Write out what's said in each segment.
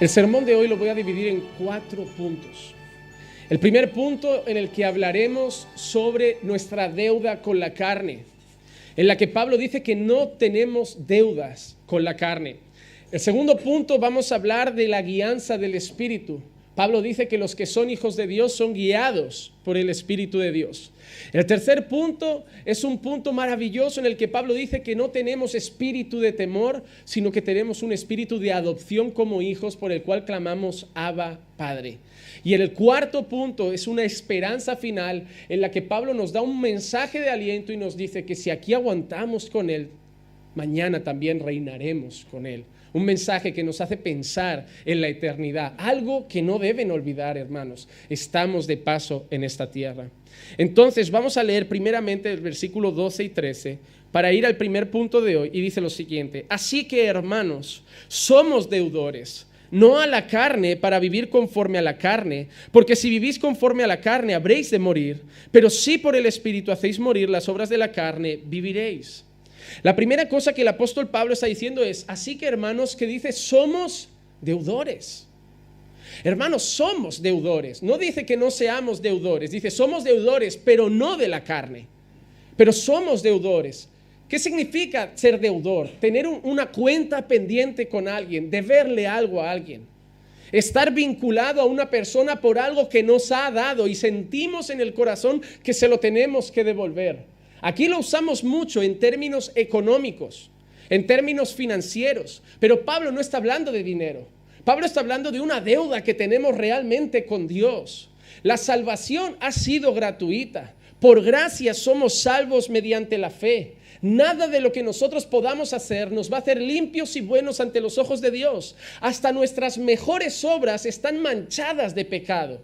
El sermón de hoy lo voy a dividir en cuatro puntos. El primer punto en el que hablaremos sobre nuestra deuda con la carne, en la que Pablo dice que no tenemos deudas con la carne. El segundo punto vamos a hablar de la guianza del Espíritu. Pablo dice que los que son hijos de Dios son guiados por el Espíritu de Dios. El tercer punto es un punto maravilloso en el que Pablo dice que no tenemos espíritu de temor, sino que tenemos un espíritu de adopción como hijos por el cual clamamos Abba Padre. Y el cuarto punto es una esperanza final en la que Pablo nos da un mensaje de aliento y nos dice que si aquí aguantamos con Él, mañana también reinaremos con Él. Un mensaje que nos hace pensar en la eternidad, algo que no deben olvidar, hermanos. Estamos de paso en esta tierra. Entonces vamos a leer primeramente el versículo 12 y 13 para ir al primer punto de hoy y dice lo siguiente, así que hermanos, somos deudores no a la carne para vivir conforme a la carne, porque si vivís conforme a la carne habréis de morir, pero si por el Espíritu hacéis morir las obras de la carne, viviréis. La primera cosa que el apóstol Pablo está diciendo es, así que hermanos, que dice, somos deudores. Hermanos, somos deudores. No dice que no seamos deudores, dice, somos deudores, pero no de la carne. Pero somos deudores. ¿Qué significa ser deudor? Tener una cuenta pendiente con alguien, deberle algo a alguien. Estar vinculado a una persona por algo que nos ha dado y sentimos en el corazón que se lo tenemos que devolver. Aquí lo usamos mucho en términos económicos, en términos financieros, pero Pablo no está hablando de dinero. Pablo está hablando de una deuda que tenemos realmente con Dios. La salvación ha sido gratuita. Por gracia somos salvos mediante la fe. Nada de lo que nosotros podamos hacer nos va a hacer limpios y buenos ante los ojos de Dios. Hasta nuestras mejores obras están manchadas de pecado.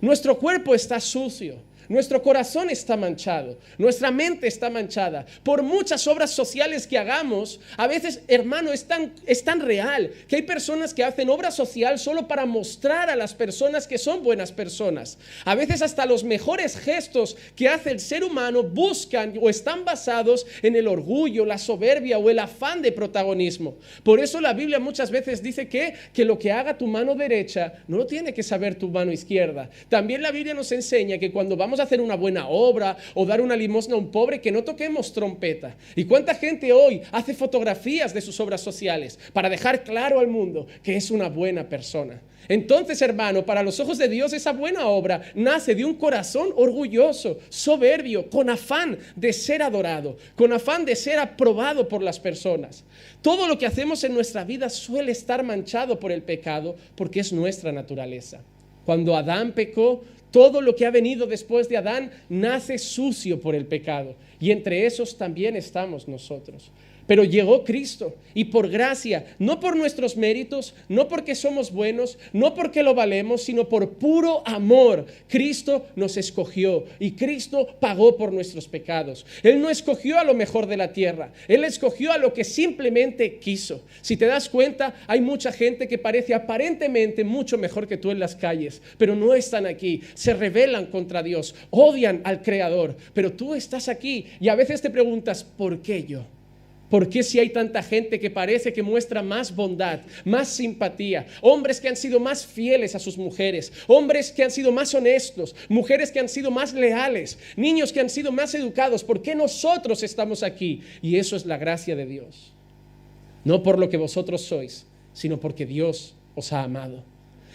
Nuestro cuerpo está sucio. Nuestro corazón está manchado, nuestra mente está manchada. Por muchas obras sociales que hagamos, a veces, hermano, es tan, es tan real que hay personas que hacen obra social solo para mostrar a las personas que son buenas personas. A veces hasta los mejores gestos que hace el ser humano buscan o están basados en el orgullo, la soberbia o el afán de protagonismo. Por eso la Biblia muchas veces dice que, que lo que haga tu mano derecha no lo tiene que saber tu mano izquierda. También la Biblia nos enseña que cuando vamos hacer una buena obra o dar una limosna a un pobre, que no toquemos trompeta. ¿Y cuánta gente hoy hace fotografías de sus obras sociales para dejar claro al mundo que es una buena persona? Entonces, hermano, para los ojos de Dios esa buena obra nace de un corazón orgulloso, soberbio, con afán de ser adorado, con afán de ser aprobado por las personas. Todo lo que hacemos en nuestra vida suele estar manchado por el pecado porque es nuestra naturaleza. Cuando Adán pecó, todo lo que ha venido después de Adán nace sucio por el pecado. Y entre esos también estamos nosotros. Pero llegó Cristo y por gracia, no por nuestros méritos, no porque somos buenos, no porque lo valemos, sino por puro amor, Cristo nos escogió y Cristo pagó por nuestros pecados. Él no escogió a lo mejor de la tierra, Él escogió a lo que simplemente quiso. Si te das cuenta, hay mucha gente que parece aparentemente mucho mejor que tú en las calles, pero no están aquí, se rebelan contra Dios, odian al Creador, pero tú estás aquí y a veces te preguntas, ¿por qué yo? ¿Por qué si hay tanta gente que parece que muestra más bondad, más simpatía? Hombres que han sido más fieles a sus mujeres, hombres que han sido más honestos, mujeres que han sido más leales, niños que han sido más educados. ¿Por qué nosotros estamos aquí? Y eso es la gracia de Dios. No por lo que vosotros sois, sino porque Dios os ha amado.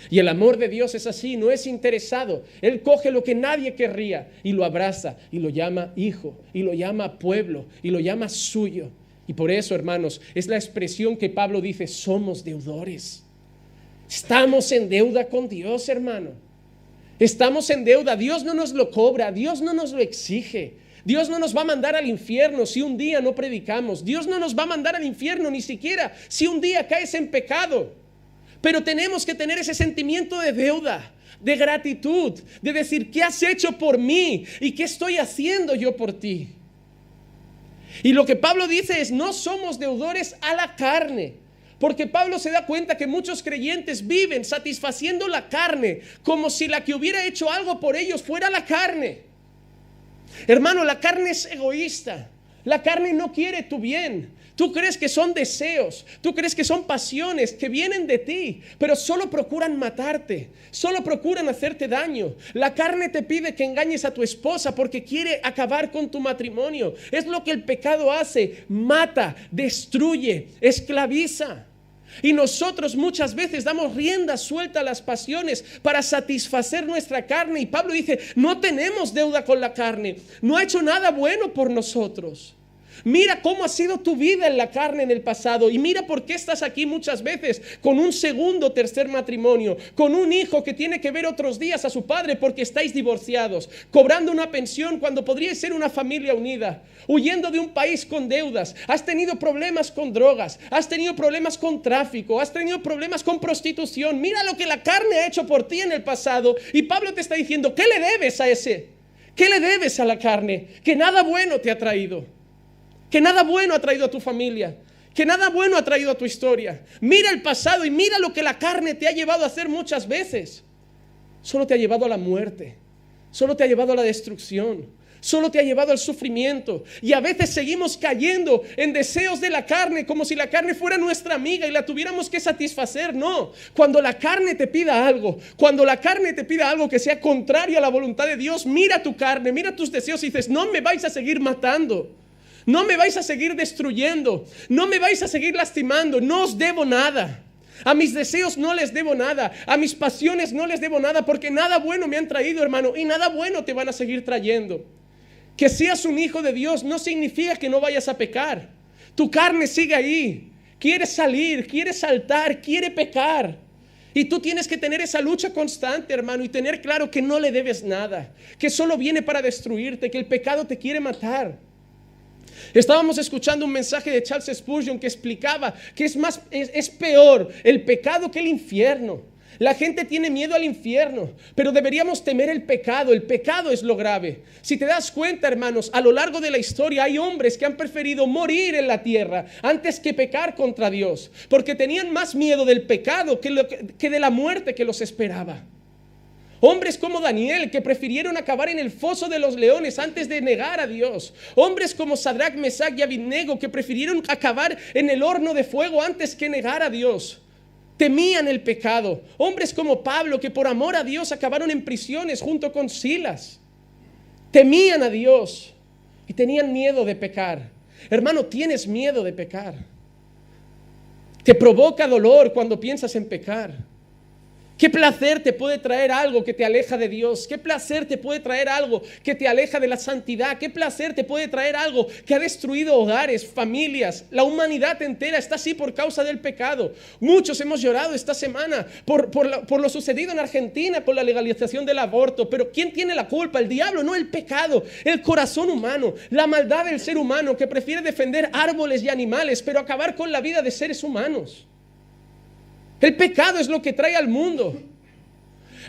Y el amor de Dios es así, no es interesado. Él coge lo que nadie querría y lo abraza y lo llama hijo y lo llama pueblo y lo llama suyo. Y por eso, hermanos, es la expresión que Pablo dice, somos deudores. Estamos en deuda con Dios, hermano. Estamos en deuda. Dios no nos lo cobra, Dios no nos lo exige. Dios no nos va a mandar al infierno si un día no predicamos. Dios no nos va a mandar al infierno ni siquiera si un día caes en pecado. Pero tenemos que tener ese sentimiento de deuda, de gratitud, de decir, ¿qué has hecho por mí? ¿Y qué estoy haciendo yo por ti? Y lo que Pablo dice es, no somos deudores a la carne. Porque Pablo se da cuenta que muchos creyentes viven satisfaciendo la carne como si la que hubiera hecho algo por ellos fuera la carne. Hermano, la carne es egoísta. La carne no quiere tu bien. Tú crees que son deseos, tú crees que son pasiones que vienen de ti, pero solo procuran matarte, solo procuran hacerte daño. La carne te pide que engañes a tu esposa porque quiere acabar con tu matrimonio. Es lo que el pecado hace, mata, destruye, esclaviza. Y nosotros muchas veces damos rienda suelta a las pasiones para satisfacer nuestra carne. Y Pablo dice, no tenemos deuda con la carne, no ha hecho nada bueno por nosotros. Mira cómo ha sido tu vida en la carne en el pasado y mira por qué estás aquí muchas veces con un segundo tercer matrimonio, con un hijo que tiene que ver otros días a su padre porque estáis divorciados, cobrando una pensión cuando podría ser una familia unida, huyendo de un país con deudas, has tenido problemas con drogas, has tenido problemas con tráfico, has tenido problemas con prostitución. Mira lo que la carne ha hecho por ti en el pasado y Pablo te está diciendo, ¿qué le debes a ese? ¿Qué le debes a la carne? Que nada bueno te ha traído que nada bueno ha traído a tu familia, que nada bueno ha traído a tu historia. Mira el pasado y mira lo que la carne te ha llevado a hacer muchas veces. Solo te ha llevado a la muerte, solo te ha llevado a la destrucción, solo te ha llevado al sufrimiento. Y a veces seguimos cayendo en deseos de la carne como si la carne fuera nuestra amiga y la tuviéramos que satisfacer. No, cuando la carne te pida algo, cuando la carne te pida algo que sea contrario a la voluntad de Dios, mira tu carne, mira tus deseos y dices, no me vais a seguir matando. No me vais a seguir destruyendo. No me vais a seguir lastimando. No os debo nada. A mis deseos no les debo nada. A mis pasiones no les debo nada porque nada bueno me han traído, hermano. Y nada bueno te van a seguir trayendo. Que seas un hijo de Dios no significa que no vayas a pecar. Tu carne sigue ahí. Quiere salir, quiere saltar, quiere pecar. Y tú tienes que tener esa lucha constante, hermano, y tener claro que no le debes nada, que solo viene para destruirte, que el pecado te quiere matar. Estábamos escuchando un mensaje de Charles Spurgeon que explicaba que es más es, peor el pecado que el infierno. La gente tiene miedo al infierno, pero deberíamos temer el pecado. El pecado es lo grave. Si te das cuenta, hermanos, a lo largo de la historia hay hombres que han preferido morir en la tierra antes que pecar contra Dios, porque tenían más miedo del pecado que de la muerte que los esperaba. Hombres como Daniel que prefirieron acabar en el foso de los leones antes de negar a Dios. Hombres como Sadrach, Mesach y Abednego que prefirieron acabar en el horno de fuego antes que negar a Dios. Temían el pecado. Hombres como Pablo que por amor a Dios acabaron en prisiones junto con Silas. Temían a Dios y tenían miedo de pecar. Hermano, tienes miedo de pecar. Te provoca dolor cuando piensas en pecar. ¿Qué placer te puede traer algo que te aleja de Dios? ¿Qué placer te puede traer algo que te aleja de la santidad? ¿Qué placer te puede traer algo que ha destruido hogares, familias? La humanidad entera está así por causa del pecado. Muchos hemos llorado esta semana por, por, lo sucedido en Argentina con la legalización del aborto. Pero ¿quién tiene la culpa? El diablo, no el pecado. El corazón humano, la maldad del ser humano que prefiere defender árboles y animales, pero acabar con la vida de seres humanos. El pecado es lo que trae al mundo.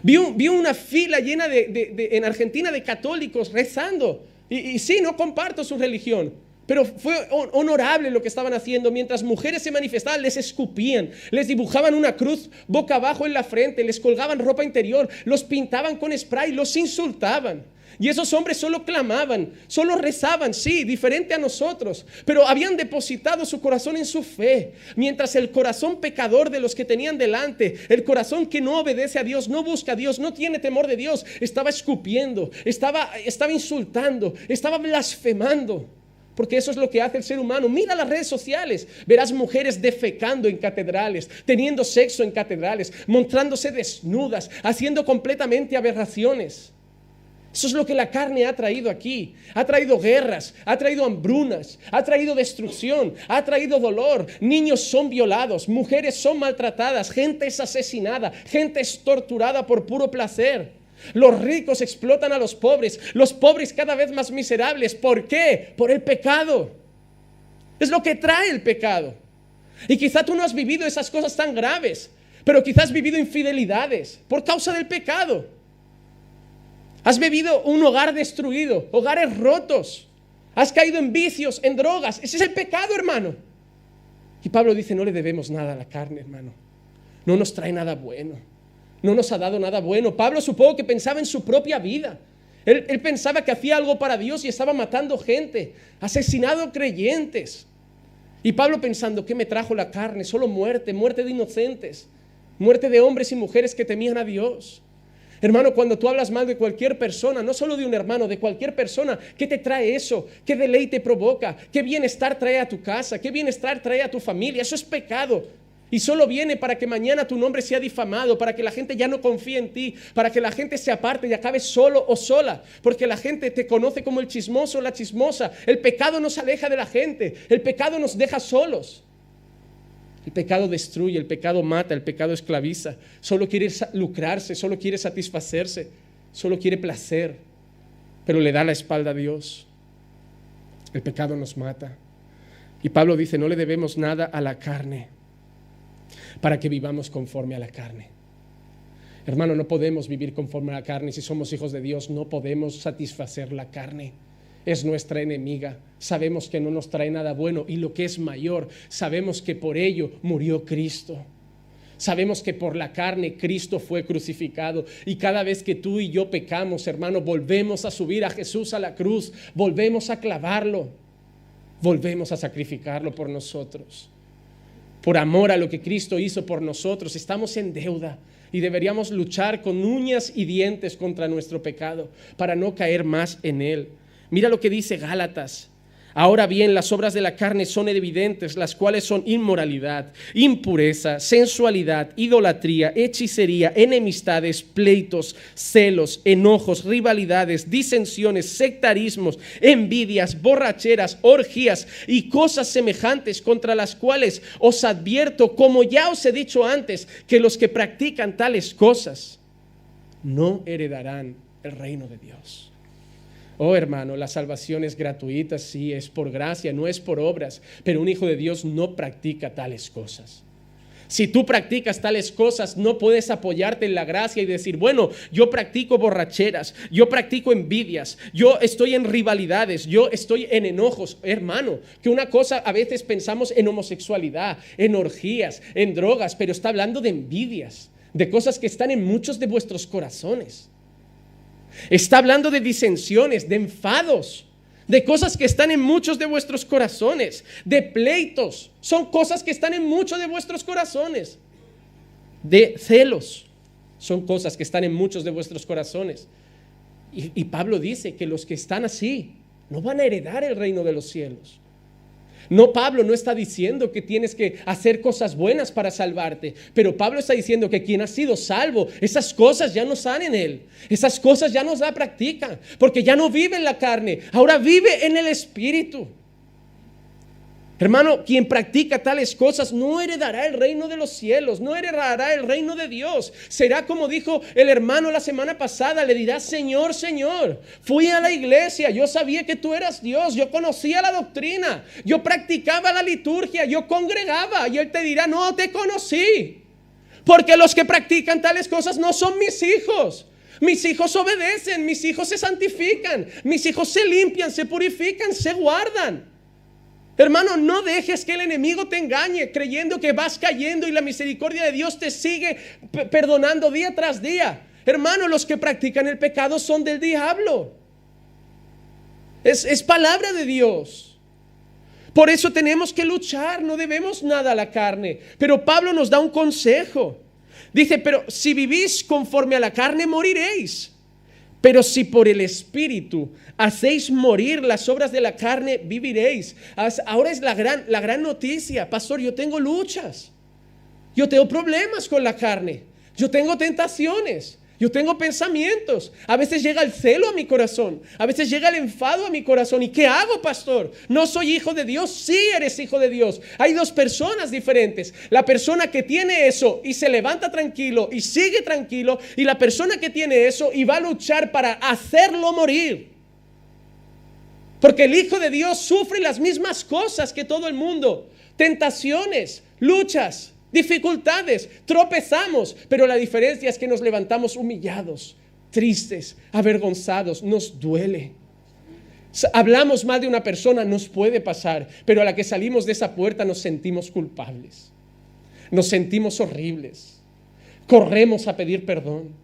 Vi, una fila llena de, en Argentina de católicos rezando. Y, y sí, no comparto su religión. Pero fue honorable lo que estaban haciendo. Mientras mujeres se manifestaban, les escupían, les dibujaban una cruz boca abajo en la frente, les colgaban ropa interior, los pintaban con spray, los insultaban. Y esos hombres solo clamaban, solo rezaban, sí, diferente a nosotros, pero habían depositado su corazón en su fe, mientras el corazón pecador de los que tenían delante, el corazón que no obedece a Dios, no busca a Dios, no tiene temor de Dios, estaba escupiendo, estaba, estaba insultando, estaba blasfemando. Porque eso es lo que hace el ser humano. Mira las redes sociales. Verás mujeres defecando en catedrales, teniendo sexo en catedrales, mostrándose desnudas, haciendo completamente aberraciones. Eso es lo que la carne ha traído aquí. Ha traído guerras, ha traído hambrunas, ha traído destrucción, ha traído dolor. Niños son violados, mujeres son maltratadas, gente es asesinada, gente es torturada por puro placer. Los ricos explotan a los pobres, los pobres cada vez más miserables. ¿Por qué? Por el pecado. Es lo que trae el pecado. Y quizá tú no has vivido esas cosas tan graves, pero quizás has vivido infidelidades por causa del pecado. Has bebido un hogar destruido, hogares rotos. Has caído en vicios, en drogas. Ese es el pecado, hermano. Y Pablo dice, no le debemos nada a la carne, hermano. No nos trae nada bueno. No nos ha dado nada bueno. Pablo supongo que pensaba en su propia vida. Él, pensaba que hacía algo para Dios y estaba matando gente, asesinado creyentes. Y Pablo pensando, ¿qué me trajo la carne? Solo muerte, muerte de inocentes, muerte de hombres y mujeres que temían a Dios. Hermano, cuando tú hablas mal de cualquier persona, no solo de un hermano, de cualquier persona, ¿qué te trae eso? ¿Qué deleite provoca? ¿Qué bienestar trae a tu casa? ¿Qué bienestar trae a tu familia? Eso es pecado. Y solo viene para que mañana tu nombre sea difamado, para que la gente ya no confíe en ti, para que la gente se aparte y acabe solo o sola, porque la gente te conoce como el chismoso o la chismosa. El pecado nos aleja de la gente, el pecado nos deja solos. El pecado destruye, el pecado mata, el pecado esclaviza. Solo quiere lucrarse, solo quiere satisfacerse, solo quiere placer, pero le da la espalda a Dios. El pecado nos mata. Y Pablo dice, no le debemos nada a la carne para que vivamos conforme a la carne. Hermano, no podemos vivir conforme a la carne. Si somos hijos de Dios, no podemos satisfacer la carne es nuestra enemiga. Sabemos que no nos trae nada bueno y lo que es mayor, sabemos que por ello murió Cristo. Sabemos que por la carne Cristo fue crucificado y cada vez que tú y yo pecamos, hermano, volvemos a subir a Jesús a la cruz, volvemos a clavarlo, volvemos a sacrificarlo por nosotros. Por amor a lo que Cristo hizo por nosotros, estamos en deuda y deberíamos luchar con uñas y dientes contra nuestro pecado para no caer más en él. Mira lo que dice Gálatas. Ahora bien, las obras de la carne son evidentes, las cuales son inmoralidad, impureza, sensualidad, idolatría, hechicería, enemistades, pleitos, celos, enojos, rivalidades, disensiones, sectarismos, envidias, borracheras, orgías y cosas semejantes contra las cuales os advierto, como ya os he dicho antes, que los que practican tales cosas no heredarán el reino de Dios. Oh hermano, la salvación es gratuita, sí, es por gracia, no es por obras, pero un hijo de Dios no practica tales cosas. Si tú practicas tales cosas, no puedes apoyarte en la gracia y decir, bueno, yo practico borracheras, yo practico envidias, yo estoy en rivalidades, yo estoy en enojos. Hermano, que una cosa a veces pensamos en homosexualidad, en orgías, en drogas, pero está hablando de envidias, de cosas que están en muchos de vuestros corazones. Está hablando de disensiones, de enfados, de cosas que están en muchos de vuestros corazones, de pleitos. Son cosas que están en muchos de vuestros corazones. De celos. Son cosas que están en muchos de vuestros corazones. Y, Pablo dice que los que están así no van a heredar el reino de los cielos. No, Pablo no está diciendo que tienes que hacer cosas buenas para salvarte, pero Pablo está diciendo que quien ha sido salvo, esas cosas ya no están en él, esas cosas ya no la practica, porque ya no vive en la carne, ahora vive en el Espíritu. Hermano, quien practica tales cosas no heredará el reino de los cielos, no heredará el reino de Dios. Será como dijo el hermano la semana pasada, le dirá, Señor, Señor, fui a la iglesia, yo sabía que tú eras Dios, yo conocía la doctrina, yo practicaba la liturgia, yo congregaba, y él te dirá, no te conocí, porque los que practican tales cosas no son mis hijos. Mis hijos obedecen, mis hijos se santifican, mis hijos se limpian, se purifican, se guardan. Hermano, no dejes que el enemigo te engañe creyendo que vas cayendo y la misericordia de Dios te sigue perdonando día tras día. Hermano, los que practican el pecado son del diablo. Es, es palabra de Dios. Por eso tenemos que luchar, no debemos nada a la carne. Pero Pablo nos da un consejo. Dice, pero si vivís conforme a la carne, moriréis. Pero si por el Espíritu hacéis morir las obras de la carne, viviréis. Ahora es la gran, la gran noticia. Pastor, yo tengo luchas. Yo tengo problemas con la carne. Yo tengo tentaciones. Yo tengo pensamientos. A veces llega el celo a mi corazón. A veces llega el enfado a mi corazón. ¿Y qué hago, pastor? No soy hijo de Dios. Sí eres hijo de Dios. Hay dos personas diferentes. La persona que tiene eso y se levanta tranquilo y sigue tranquilo. Y la persona que tiene eso y va a luchar para hacerlo morir. Porque el Hijo de Dios sufre las mismas cosas que todo el mundo. Tentaciones, luchas, dificultades, tropezamos, pero la diferencia es que nos levantamos humillados, tristes, avergonzados, nos duele. Hablamos mal de una persona, nos puede pasar, pero a la que salimos de esa puerta nos sentimos culpables, nos sentimos horribles, corremos a pedir perdón.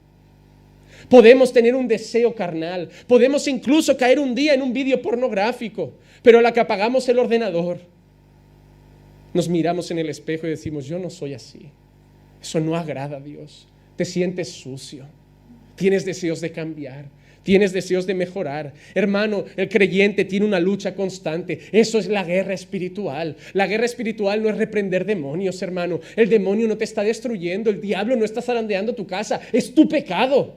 Podemos tener un deseo carnal. Podemos incluso caer un día en un vídeo pornográfico. Pero a la que apagamos el ordenador, nos miramos en el espejo y decimos, yo no soy así. Eso no agrada a Dios. Te sientes sucio. Tienes deseos de cambiar. Tienes deseos de mejorar. Hermano, el creyente tiene una lucha constante. Eso es la guerra espiritual. La guerra espiritual no es reprender demonios, hermano. El demonio no te está destruyendo. El diablo no está zarandeando tu casa. Es tu pecado.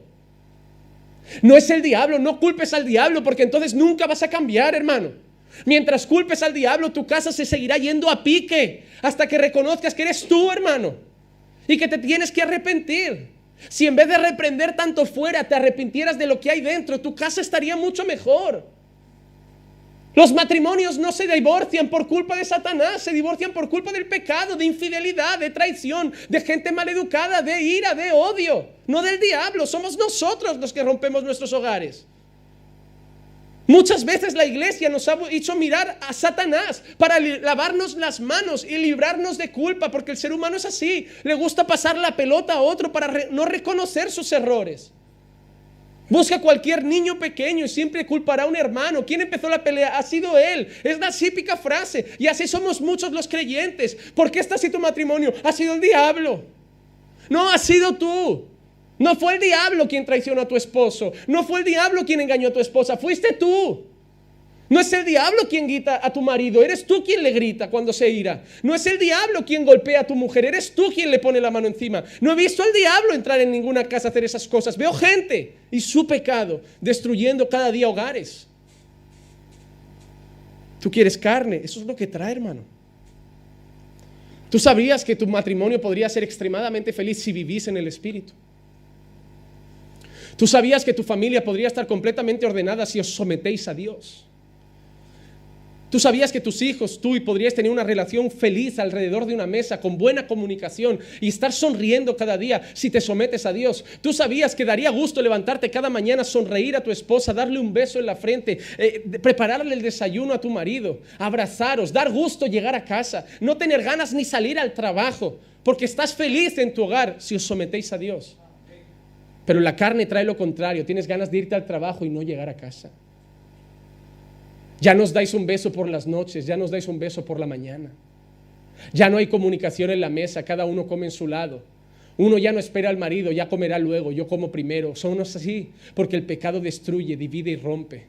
No es el diablo. No culpes al diablo porque entonces nunca vas a cambiar, hermano. Mientras culpes al diablo, tu casa se seguirá yendo a pique hasta que reconozcas que eres tú, hermano. Y que te tienes que arrepentir. Si en vez de reprender tanto fuera te arrepintieras de lo que hay dentro, tu casa estaría mucho mejor. Los matrimonios no se divorcian por culpa de Satanás, se divorcian por culpa del pecado, de infidelidad, de traición, de gente maleducada, de ira, de odio. No del diablo, somos nosotros los que rompemos nuestros hogares. Muchas veces la iglesia nos ha hecho mirar a Satanás para lavarnos las manos y librarnos de culpa, porque el ser humano es así, le gusta pasar la pelota a otro para no reconocer sus errores. Busca cualquier niño pequeño y siempre culpará a un hermano. ¿Quién empezó la pelea? Ha sido él. Es la típica frase. Y así somos muchos los creyentes. ¿Por qué está así tu matrimonio? Ha sido el diablo. No, ha sido tú. No fue el diablo quien traicionó a tu esposo. No fue el diablo quien engañó a tu esposa. Fuiste tú. No es el diablo quien grita a tu marido, eres tú quien le grita cuando se ira. No es el diablo quien golpea a tu mujer, eres tú quien le pone la mano encima. No he visto al diablo entrar en ninguna casa a hacer esas cosas. Veo gente y su pecado destruyendo cada día hogares. Tú quieres carne, eso es lo que trae, hermano. Tú sabrías que tu matrimonio podría ser extremadamente feliz si vivís en el Espíritu. Tú sabías que tu familia podría estar completamente ordenada si os sometéis a Dios. Tú sabías que tus hijos, tú y podrías tener una relación feliz alrededor de una mesa con buena comunicación y estar sonriendo cada día si te sometes a Dios. Tú sabías que daría gusto levantarte cada mañana, sonreír a tu esposa, darle un beso en la frente, eh, prepararle el desayuno a tu marido, abrazaros, dar gusto llegar a casa, no tener ganas ni salir al trabajo, porque estás feliz en tu hogar si os sometéis a Dios. Pero la carne trae lo contrario, tienes ganas de irte al trabajo y no llegar a casa. Ya nos dais un beso por las noches, ya nos dais un beso por la mañana. Ya no hay comunicación en la mesa, cada uno come en su lado. Uno ya no espera al marido, ya comerá luego, yo como primero. Somos así, porque el pecado destruye, divide y rompe.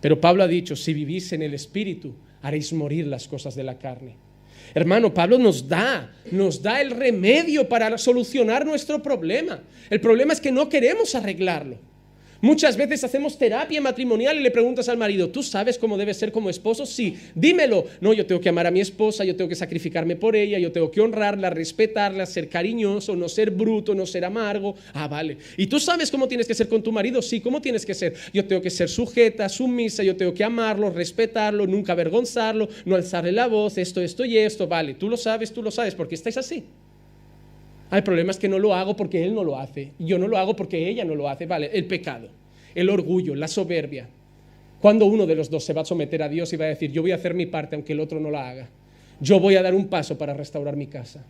Pero Pablo ha dicho, si vivís en el Espíritu, haréis morir las cosas de la carne. Hermano, Pablo nos da, nos da el remedio para solucionar nuestro problema. El problema es que no queremos arreglarlo. Muchas veces hacemos terapia matrimonial y le preguntas al marido, ¿tú sabes cómo debe ser como esposo? Sí, dímelo. No, yo tengo que amar a mi esposa, yo tengo que sacrificarme por ella, yo tengo que honrarla, respetarla, ser cariñoso, no ser bruto, no ser amargo. Ah, vale. ¿Y tú sabes cómo tienes que ser con tu marido? Sí, ¿cómo tienes que ser? Yo tengo que ser sujeta, sumisa, yo tengo que amarlo, respetarlo, nunca avergonzarlo, no alzarle la voz, esto, esto y esto. Vale, tú lo sabes, tú lo sabes, porque estáis así. El problema es que no lo hago porque él no lo hace. Yo no lo hago porque ella no lo hace. Vale, el pecado, el orgullo, la soberbia. Cuando uno de los dos se va a someter a Dios y va a decir, yo voy a hacer mi parte aunque el otro no la haga. Yo voy a dar un paso para restaurar mi casa.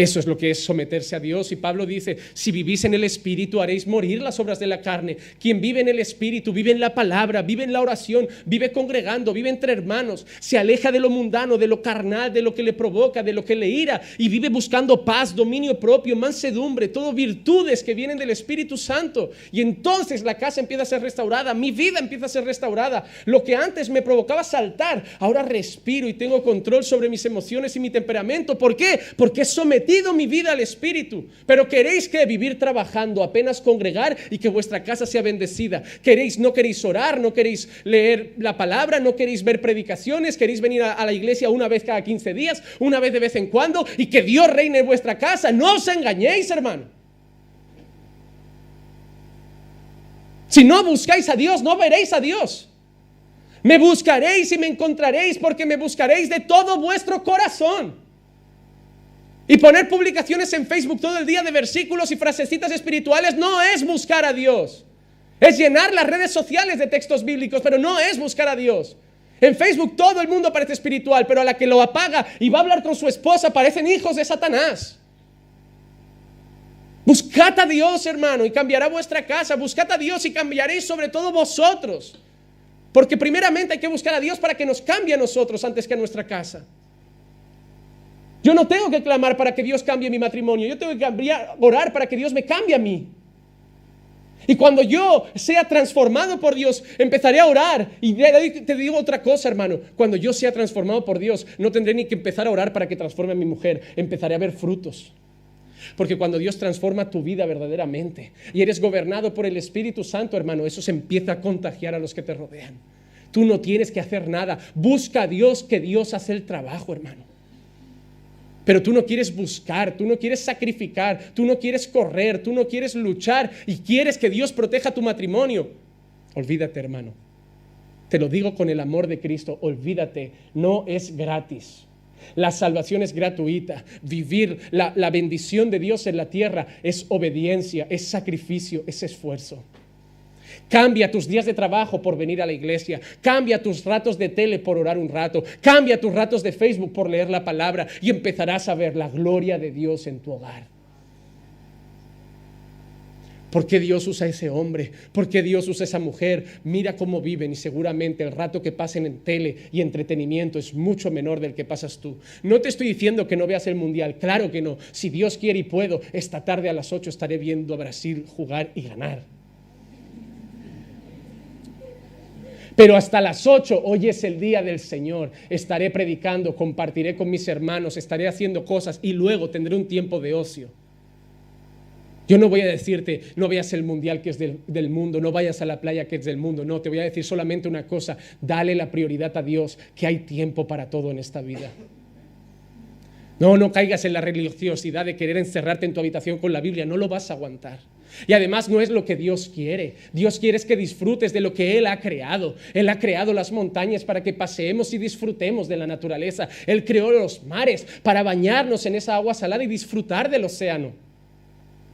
Eso es lo que es someterse a Dios. Y Pablo dice, si vivís en el Espíritu haréis morir las obras de la carne. Quien vive en el Espíritu, vive en la palabra, vive en la oración, vive congregando, vive entre hermanos, se aleja de lo mundano, de lo carnal, de lo que le provoca, de lo que le ira, y vive buscando paz, dominio propio, mansedumbre, todo virtudes que vienen del Espíritu Santo. Y entonces la casa empieza a ser restaurada, mi vida empieza a ser restaurada. Lo que antes me provocaba saltar, ahora respiro y tengo control sobre mis emociones y mi temperamento. ¿Por qué? Porque es sometido mi vida al Espíritu, pero queréis que vivir trabajando, apenas congregar y que vuestra casa sea bendecida. Queréis, no queréis orar, no queréis leer la palabra, no queréis ver predicaciones, queréis venir a, a la iglesia una vez cada 15 días, una vez de vez en cuando y que Dios reine en vuestra casa. No os engañéis, hermano. Si no buscáis a Dios, no veréis a Dios. Me buscaréis y me encontraréis porque me buscaréis de todo vuestro corazón. Y poner publicaciones en Facebook todo el día de versículos y frasecitas espirituales no es buscar a Dios. Es llenar las redes sociales de textos bíblicos, pero no es buscar a Dios. En Facebook todo el mundo parece espiritual, pero a la que lo apaga y va a hablar con su esposa parecen hijos de Satanás. Buscad a Dios, hermano, y cambiará vuestra casa. Buscad a Dios y cambiaréis sobre todo vosotros. Porque primeramente hay que buscar a Dios para que nos cambie a nosotros antes que a nuestra casa. Yo no tengo que clamar para que Dios cambie mi matrimonio. Yo tengo que orar para que Dios me cambie a mí. Y cuando yo sea transformado por Dios, empezaré a orar. Y te digo otra cosa, hermano. Cuando yo sea transformado por Dios, no tendré ni que empezar a orar para que transforme a mi mujer. Empezaré a ver frutos. Porque cuando Dios transforma tu vida verdaderamente y eres gobernado por el Espíritu Santo, hermano, eso se empieza a contagiar a los que te rodean. Tú no tienes que hacer nada. Busca a Dios, que Dios hace el trabajo, hermano. Pero tú no quieres buscar, tú no quieres sacrificar, tú no quieres correr, tú no quieres luchar y quieres que Dios proteja tu matrimonio. Olvídate, hermano. Te lo digo con el amor de Cristo, olvídate, no es gratis. La salvación es gratuita. Vivir la, la, bendición de Dios en la tierra es obediencia, es sacrificio, es esfuerzo. Cambia tus días de trabajo por venir a la iglesia. Cambia tus ratos de tele por orar un rato. Cambia tus ratos de Facebook por leer la palabra y empezarás a ver la gloria de Dios en tu hogar. ¿Por qué Dios usa ese hombre? ¿Por qué Dios usa esa mujer? Mira cómo viven y seguramente el rato que pasen en tele y entretenimiento es mucho menor del que pasas tú. No te estoy diciendo que no veas el mundial, claro que no. Si Dios quiere y puedo, esta tarde a las 8 estaré viendo a Brasil jugar y ganar. Pero hasta las 8, hoy es el día del Señor. Estaré predicando, compartiré con mis hermanos, estaré haciendo cosas y luego tendré un tiempo de ocio. Yo no voy a decirte, no veas el mundial que es del, del, mundo, no vayas a la playa que es del mundo. No, te voy a decir solamente una cosa, dale la prioridad a Dios, que hay tiempo para todo en esta vida. No, no caigas en la religiosidad de querer encerrarte en tu habitación con la Biblia, no lo vas a aguantar. Y además no es lo que Dios quiere. Dios quiere que disfrutes de lo que Él ha creado. Él ha creado las montañas para que paseemos y disfrutemos de la naturaleza. Él creó los mares para bañarnos en esa agua salada y disfrutar del océano.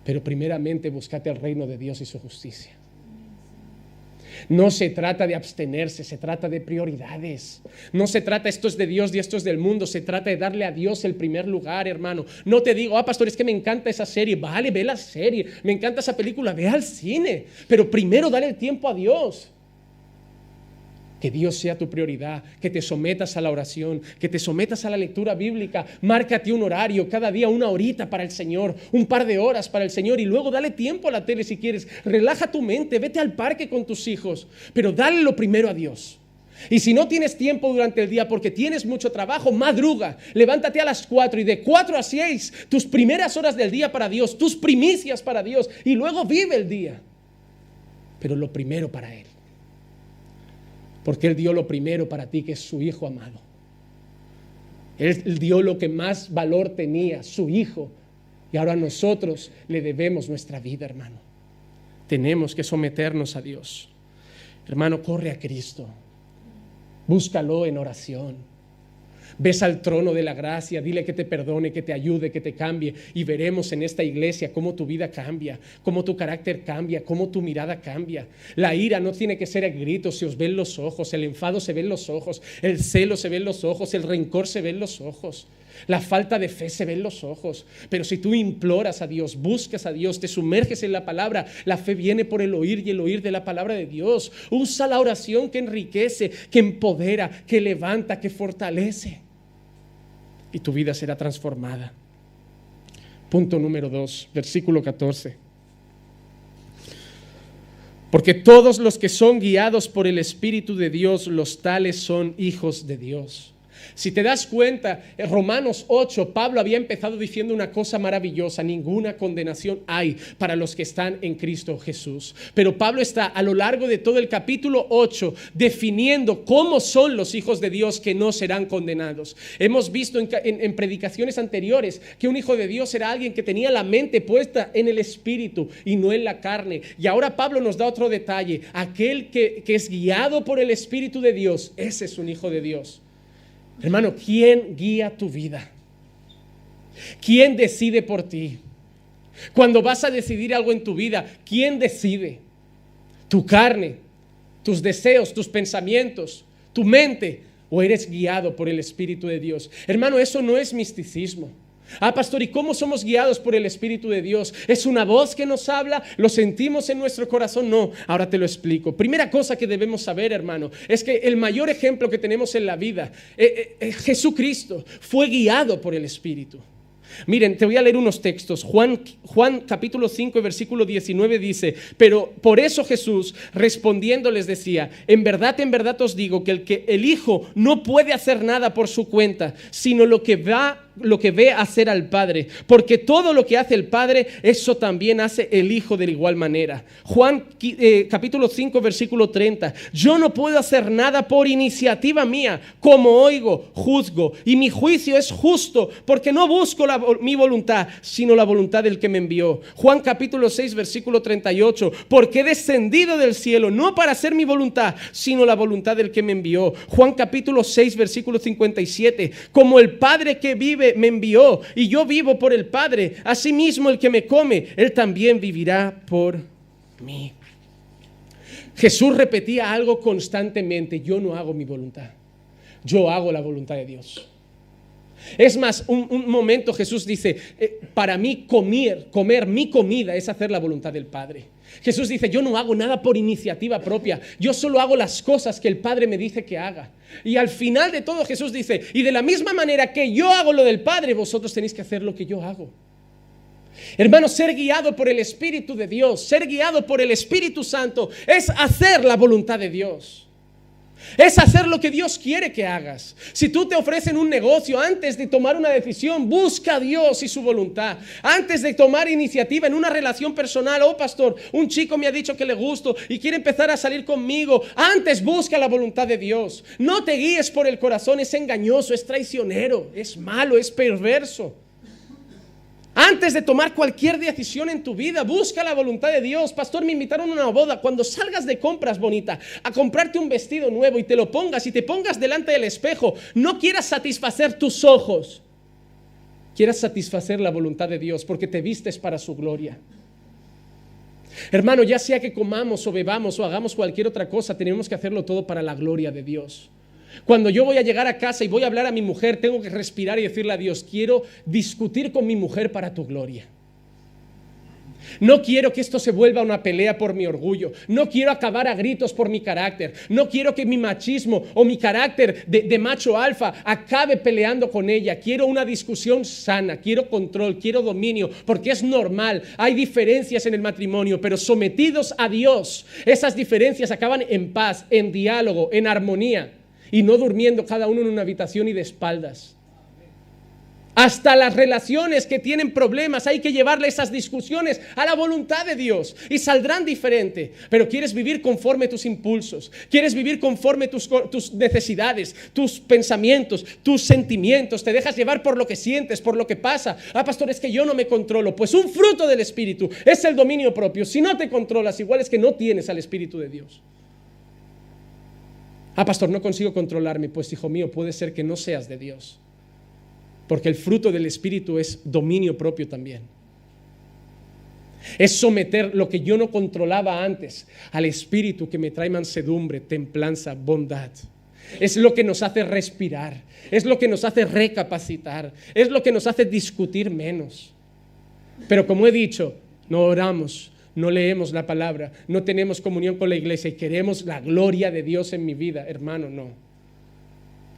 Pero primeramente buscate el reino de Dios y su justicia. No se trata de abstenerse, se trata de prioridades. No se trata esto es de Dios y esto es del mundo, se trata de darle a Dios el primer lugar, hermano. No te digo, ah, pastor, es que me encanta esa serie, vale, ve la serie, me encanta esa película, ve al cine, pero primero dale el tiempo a Dios. Que Dios sea tu prioridad, que te sometas a la oración, que te sometas a la lectura bíblica. Márcate un horario, cada día una horita para el Señor, un par de horas para el Señor y luego dale tiempo a la tele si quieres. Relaja tu mente, vete al parque con tus hijos, pero dale lo primero a Dios. Y si no tienes tiempo durante el día porque tienes mucho trabajo, madruga, levántate a las 4 y de 4 a 6 tus primeras horas del día para Dios, tus primicias para Dios y luego vive el día. Pero lo primero para Él. Porque Él dio lo primero para ti, que es su Hijo amado. Él dio lo que más valor tenía, su Hijo. Y ahora nosotros le debemos nuestra vida, hermano. Tenemos que someternos a Dios. Hermano, corre a Cristo. Búscalo en oración. Ves al trono de la gracia, dile que te perdone, que te ayude, que te cambie. Y veremos en esta iglesia cómo tu vida cambia, cómo tu carácter cambia, cómo tu mirada cambia. La ira no tiene que ser a gritos, se os ven los ojos, el enfado se ven los ojos, el celo se ven los ojos, el rencor se ven los ojos. La falta de fe se ve en los ojos. Pero si tú imploras a Dios, buscas a Dios, te sumerges en la palabra, la fe viene por el oír y el oír de la palabra de Dios. Usa la oración que enriquece, que empodera, que levanta, que fortalece y tu vida será transformada. Punto número 2, versículo 14. Porque todos los que son guiados por el Espíritu de Dios, los tales son hijos de Dios. Si te das cuenta, en Romanos 8, Pablo había empezado diciendo una cosa maravillosa, ninguna condenación hay para los que están en Cristo Jesús. Pero Pablo está a lo largo de todo el capítulo 8 definiendo cómo son los hijos de Dios que no serán condenados. Hemos visto en, predicaciones anteriores que un hijo de Dios era alguien que tenía la mente puesta en el Espíritu y no en la carne. Y ahora Pablo nos da otro detalle, aquel que, que es guiado por el Espíritu de Dios, ese es un hijo de Dios. Hermano, ¿quién guía tu vida? ¿Quién decide por ti? Cuando vas a decidir algo en tu vida, ¿quién decide? ¿Tu carne, tus deseos, tus pensamientos, tu mente? ¿O eres guiado por el Espíritu de Dios? Hermano, eso no es misticismo. Ah, pastor, ¿y cómo somos guiados por el Espíritu de Dios? ¿Es una voz que nos habla? ¿Lo sentimos en nuestro corazón? No, ahora te lo explico. Primera cosa que debemos saber, hermano, es que el mayor ejemplo que tenemos en la vida, eh, eh, Jesucristo, fue guiado por el Espíritu. Miren, te voy a leer unos textos. Juan, Juan capítulo 5, versículo 19 dice, pero por eso Jesús respondiendo les decía, en verdad, en verdad os digo que el que el Hijo no puede hacer nada por su cuenta, sino lo que va lo que ve hacer al Padre, porque todo lo que hace el Padre, eso también hace el Hijo de igual manera. Juan eh, capítulo 5, versículo 30, yo no puedo hacer nada por iniciativa mía, como oigo, juzgo, y mi juicio es justo, porque no busco mi voluntad, sino la voluntad del que me envió. Juan capítulo 6, versículo 38, porque he descendido del cielo, no para hacer mi voluntad, sino la voluntad del que me envió. Juan capítulo 6, versículo 57, como el Padre que vive, me envió y yo vivo por el Padre. Asimismo, el que me come, él también vivirá por mí. Jesús repetía algo constantemente, yo no hago mi voluntad, yo hago la voluntad de Dios. Es más, un, momento Jesús dice, eh, para mí comer, comer mi comida es hacer la voluntad del Padre. Jesús dice, yo no hago nada por iniciativa propia, yo solo hago las cosas que el Padre me dice que haga. Y al final de todo Jesús dice, y de la misma manera que yo hago lo del Padre, vosotros tenéis que hacer lo que yo hago. Hermano, ser guiado por el Espíritu de Dios, ser guiado por el Espíritu Santo, es hacer la voluntad de Dios. Es hacer lo que Dios quiere que hagas. Si tú te ofrecen un negocio antes de tomar una decisión, busca a Dios y su voluntad. Antes de tomar iniciativa en una relación personal, oh pastor, un chico me ha dicho que le gusto y quiere empezar a salir conmigo. Antes busca la voluntad de Dios. No te guíes por el corazón, es engañoso, es traicionero, es malo, es perverso. Antes de tomar cualquier decisión en tu vida, busca la voluntad de Dios. Pastor, me invitaron a una boda. Cuando salgas de compras, bonita, a comprarte un vestido nuevo y te lo pongas y te pongas delante del espejo, no quieras satisfacer tus ojos. Quieras satisfacer la voluntad de Dios porque te vistes para su gloria. Hermano, ya sea que comamos o bebamos o hagamos cualquier otra cosa, tenemos que hacerlo todo para la gloria de Dios. Cuando yo voy a llegar a casa y voy a hablar a mi mujer, tengo que respirar y decirle a Dios, quiero discutir con mi mujer para tu gloria. No quiero que esto se vuelva una pelea por mi orgullo. No quiero acabar a gritos por mi carácter. No quiero que mi machismo o mi carácter de, de, macho alfa acabe peleando con ella. Quiero una discusión sana. Quiero control. Quiero dominio. Porque es normal. Hay diferencias en el matrimonio. Pero sometidos a Dios, esas diferencias acaban en paz, en diálogo, en armonía y no durmiendo cada uno en una habitación y de espaldas. Hasta las relaciones que tienen problemas hay que llevarle esas discusiones a la voluntad de Dios y saldrán diferente. Pero quieres vivir conforme tus impulsos, quieres vivir conforme tus, tus, necesidades, tus pensamientos, tus sentimientos. Te dejas llevar por lo que sientes, por lo que pasa. Ah, pastor, es que yo no me controlo. Pues un fruto del Espíritu es el dominio propio. Si no te controlas, igual es que no tienes al Espíritu de Dios. Ah, pastor, no consigo controlarme. Pues, hijo mío, puede ser que no seas de Dios. Porque el fruto del Espíritu es dominio propio también. Es someter lo que yo no controlaba antes al Espíritu que me trae mansedumbre, templanza, bondad. Es lo que nos hace respirar. Es lo que nos hace recapacitar. Es lo que nos hace discutir menos. Pero como he dicho, no oramos, no leemos la palabra, no tenemos comunión con la iglesia y queremos la gloria de Dios en mi vida, hermano, no.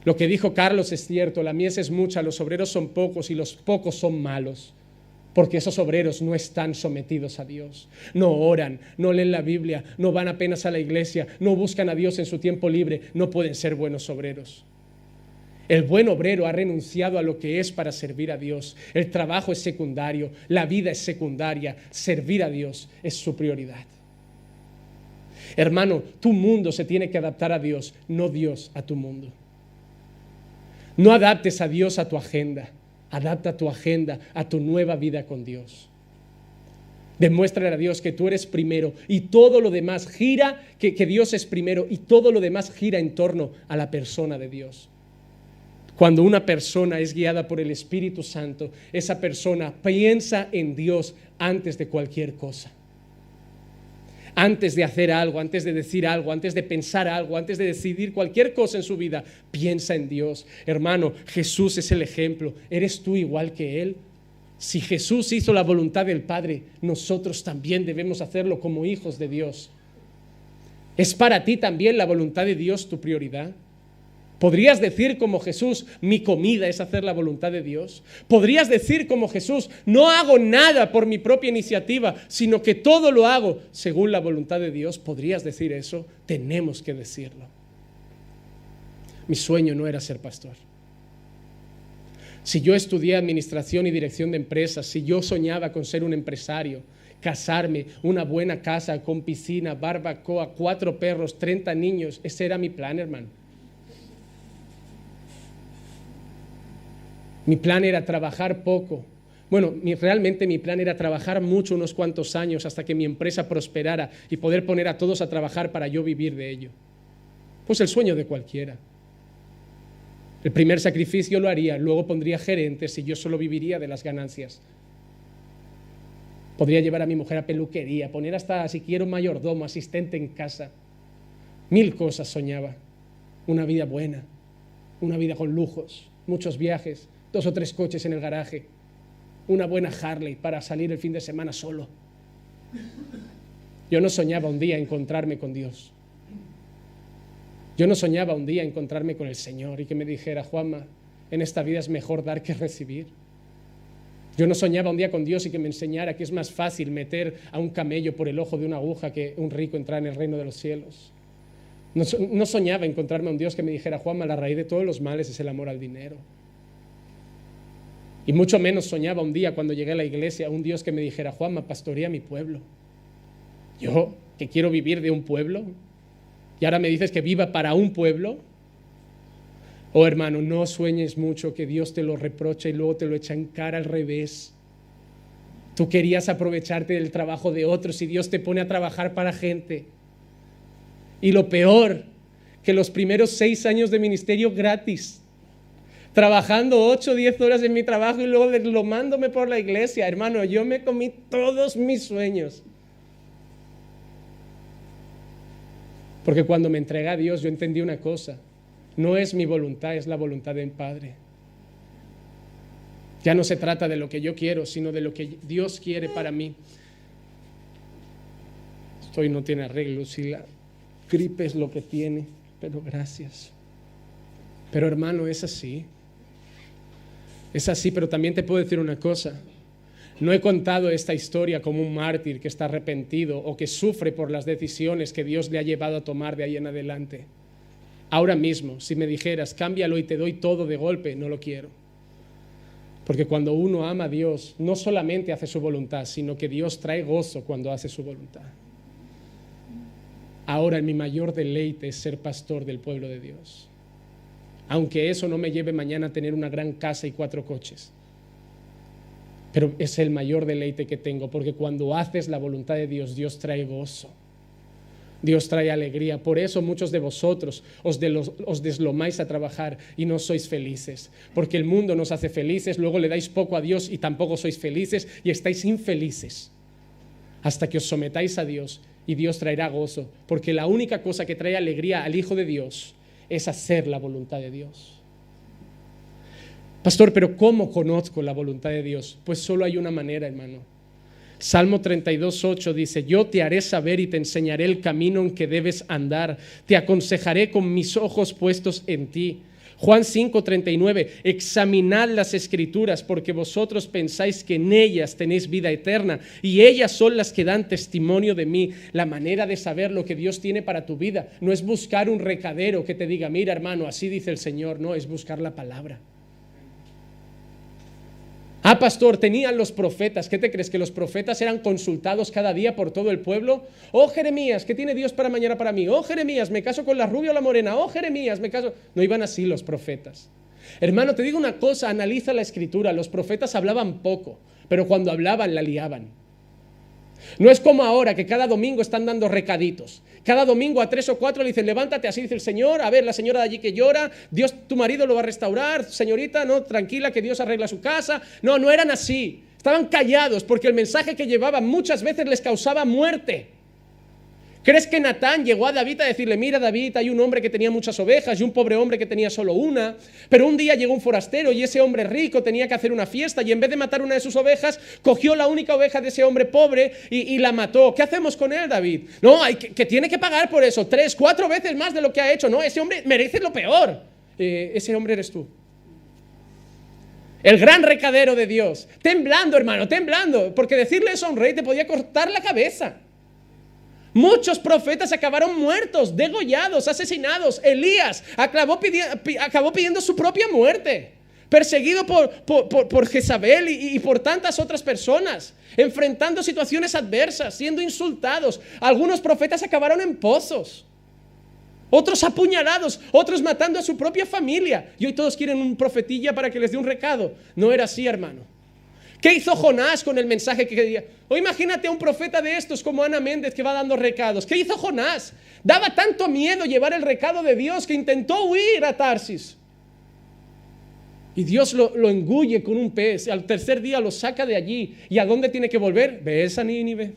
Lo que dijo Carlos es cierto, la mies es mucha, los obreros son pocos y los pocos son malos, porque esos obreros no están sometidos a Dios, no oran, no leen la Biblia, no van apenas a la iglesia, no buscan a Dios en su tiempo libre, no pueden ser buenos obreros. El buen obrero ha renunciado a lo que es para servir a Dios. El trabajo es secundario, la vida es secundaria, servir a Dios es su prioridad. Hermano, tu mundo se tiene que adaptar a Dios, no Dios a tu mundo. No adaptes a Dios a tu agenda, adapta tu agenda a tu nueva vida con Dios. Demuéstrale a Dios que tú eres primero y todo lo demás gira, que, que Dios es primero y todo lo demás gira en torno a la persona de Dios. Cuando una persona es guiada por el Espíritu Santo, esa persona piensa en Dios antes de cualquier cosa. Antes de hacer algo, antes de decir algo, antes de pensar algo, antes de decidir cualquier cosa en su vida, piensa en Dios. Hermano, Jesús es el ejemplo. ¿Eres tú igual que Él? Si Jesús hizo la voluntad del Padre, nosotros también debemos hacerlo como hijos de Dios. ¿Es para ti también la voluntad de Dios tu prioridad? ¿Podrías decir como Jesús, mi comida es hacer la voluntad de Dios? ¿Podrías decir como Jesús, no hago nada por mi propia iniciativa, sino que todo lo hago según la voluntad de Dios? ¿Podrías decir eso? Tenemos que decirlo. Mi sueño no era ser pastor. Si yo estudié administración y dirección de empresas, si yo soñaba con ser un empresario, casarme, una buena casa con piscina, barbacoa, cuatro perros, 30 niños, ese era mi plan, hermano. Mi plan era trabajar poco. Bueno, realmente mi plan era trabajar mucho, unos cuantos años, hasta que mi empresa prosperara y poder poner a todos a trabajar para yo vivir de ello. Pues el sueño de cualquiera. El primer sacrificio lo haría, luego pondría gerentes y yo solo viviría de las ganancias. Podría llevar a mi mujer a peluquería, poner hasta, si quiero, mayordomo, asistente en casa. Mil cosas soñaba. Una vida buena, una vida con lujos, muchos viajes, dos o tres coches en el garaje, una buena Harley para salir el fin de semana solo. Yo no soñaba un día encontrarme con Dios. Yo no soñaba un día encontrarme con el Señor y que me dijera, Juanma, en esta vida es mejor dar que recibir. Yo no soñaba un día con Dios y que me enseñara que es más fácil meter a un camello por el ojo de una aguja que un rico entrar en el reino de los cielos. No, soñaba encontrarme a un Dios que me dijera, Juanma, la raíz de todos los males es el amor al dinero. Y mucho menos soñaba un día cuando llegué a la iglesia un Dios que me dijera, Juanma, pastorea mi pueblo. Yo, que quiero vivir de un pueblo, y ahora me dices que viva para un pueblo. Oh hermano, no sueñes mucho que Dios te lo reprocha y luego te lo echa en cara al revés. Tú querías aprovecharte del trabajo de otros y Dios te pone a trabajar para gente. Y lo peor, que los primeros seis años de ministerio gratis, trabajando ocho o diez horas en mi trabajo y luego deslomándome por la iglesia, hermano, yo me comí todos mis sueños. Porque cuando me entregué a Dios yo entendí una cosa, no es mi voluntad, es la voluntad del Padre. Ya no se trata de lo que yo quiero, sino de lo que Dios quiere para mí. Esto no tiene arreglo, si la gripe es lo que tiene, pero gracias. Pero hermano, es así. Es así, pero también te puedo decir una cosa. No he contado esta historia como un mártir que está arrepentido o que sufre por las decisiones que Dios le ha llevado a tomar de ahí en adelante. Ahora mismo, si me dijeras, cámbialo y te doy todo de golpe, no lo quiero. Porque cuando uno ama a Dios, no solamente hace su voluntad, sino que Dios trae gozo cuando hace su voluntad. Ahora mi mayor deleite es ser pastor del pueblo de Dios. Aunque eso no me lleve mañana a tener una gran casa y cuatro coches. Pero es el mayor deleite que tengo, porque cuando haces la voluntad de Dios, Dios trae gozo. Dios trae alegría. Por eso muchos de vosotros os, os, deslomáis a trabajar y no sois felices. Porque el mundo nos hace felices, luego le dais poco a Dios y tampoco sois felices y estáis infelices. Hasta que os sometáis a Dios y Dios traerá gozo. Porque la única cosa que trae alegría al Hijo de Dios es hacer la voluntad de Dios. Pastor, pero ¿cómo conozco la voluntad de Dios? Pues solo hay una manera, hermano. Salmo 32, 8 dice, yo te haré saber y te enseñaré el camino en que debes andar, te aconsejaré con mis ojos puestos en ti. Juan 5, 39, examinad las escrituras porque vosotros pensáis que en ellas tenéis vida eterna y ellas son las que dan testimonio de mí. La manera de saber lo que Dios tiene para tu vida no es buscar un recadero que te diga, mira hermano, así dice el Señor, no, es buscar la palabra. Ah, pastor, tenían los profetas. ¿Qué te crees? ¿Que los profetas eran consultados cada día por todo el pueblo? Oh, Jeremías, ¿qué tiene Dios para mañana para mí? Oh, Jeremías, me caso con la rubia o la morena. Oh, Jeremías, me caso. No iban así los profetas. Hermano, te digo una cosa, analiza la escritura. Los profetas hablaban poco, pero cuando hablaban la liaban. No es como ahora que cada domingo están dando recaditos. Cada domingo a tres o cuatro le dicen, levántate, así dice el Señor, a ver, la señora de allí que llora, Dios, tu marido lo va a restaurar, señorita, no, tranquila, que Dios arregla su casa. No, no eran así. Estaban callados porque el mensaje que llevaban muchas veces les causaba muerte. ¿Crees que Natán llegó a David a decirle, mira David, hay un hombre que tenía muchas ovejas y un pobre hombre que tenía solo una? Pero un día llegó un forastero y ese hombre rico tenía que hacer una fiesta y en vez de matar una de sus ovejas, cogió la única oveja de ese hombre pobre y, la mató. ¿Qué hacemos con él, David? No, hay que, tiene que pagar por eso, tres, cuatro veces más de lo que ha hecho. No, ese hombre merece lo peor. Eh, ese hombre eres tú. El gran recadero de Dios. Temblando, hermano, temblando. Porque decirle eso a un rey te podía cortar la cabeza. Muchos profetas acabaron muertos, degollados, asesinados. Elías acabó, pidiendo, su propia muerte, perseguido por, Jezabel y, y, por tantas otras personas, enfrentando situaciones adversas, siendo insultados. Algunos profetas acabaron en pozos, otros apuñalados, otros matando a su propia familia. Y hoy todos quieren un profetilla para que les dé un recado. No era así, hermano. ¿Qué hizo Jonás con el mensaje que quería? O imagínate a un profeta de estos como Ana Méndez que va dando recados. ¿Qué hizo Jonás? Daba tanto miedo llevar el recado de Dios que intentó huir a Tarsis. Y Dios lo, engulle con un pez. Al tercer día lo saca de allí. ¿Y a dónde tiene que volver? Ve a Nínive.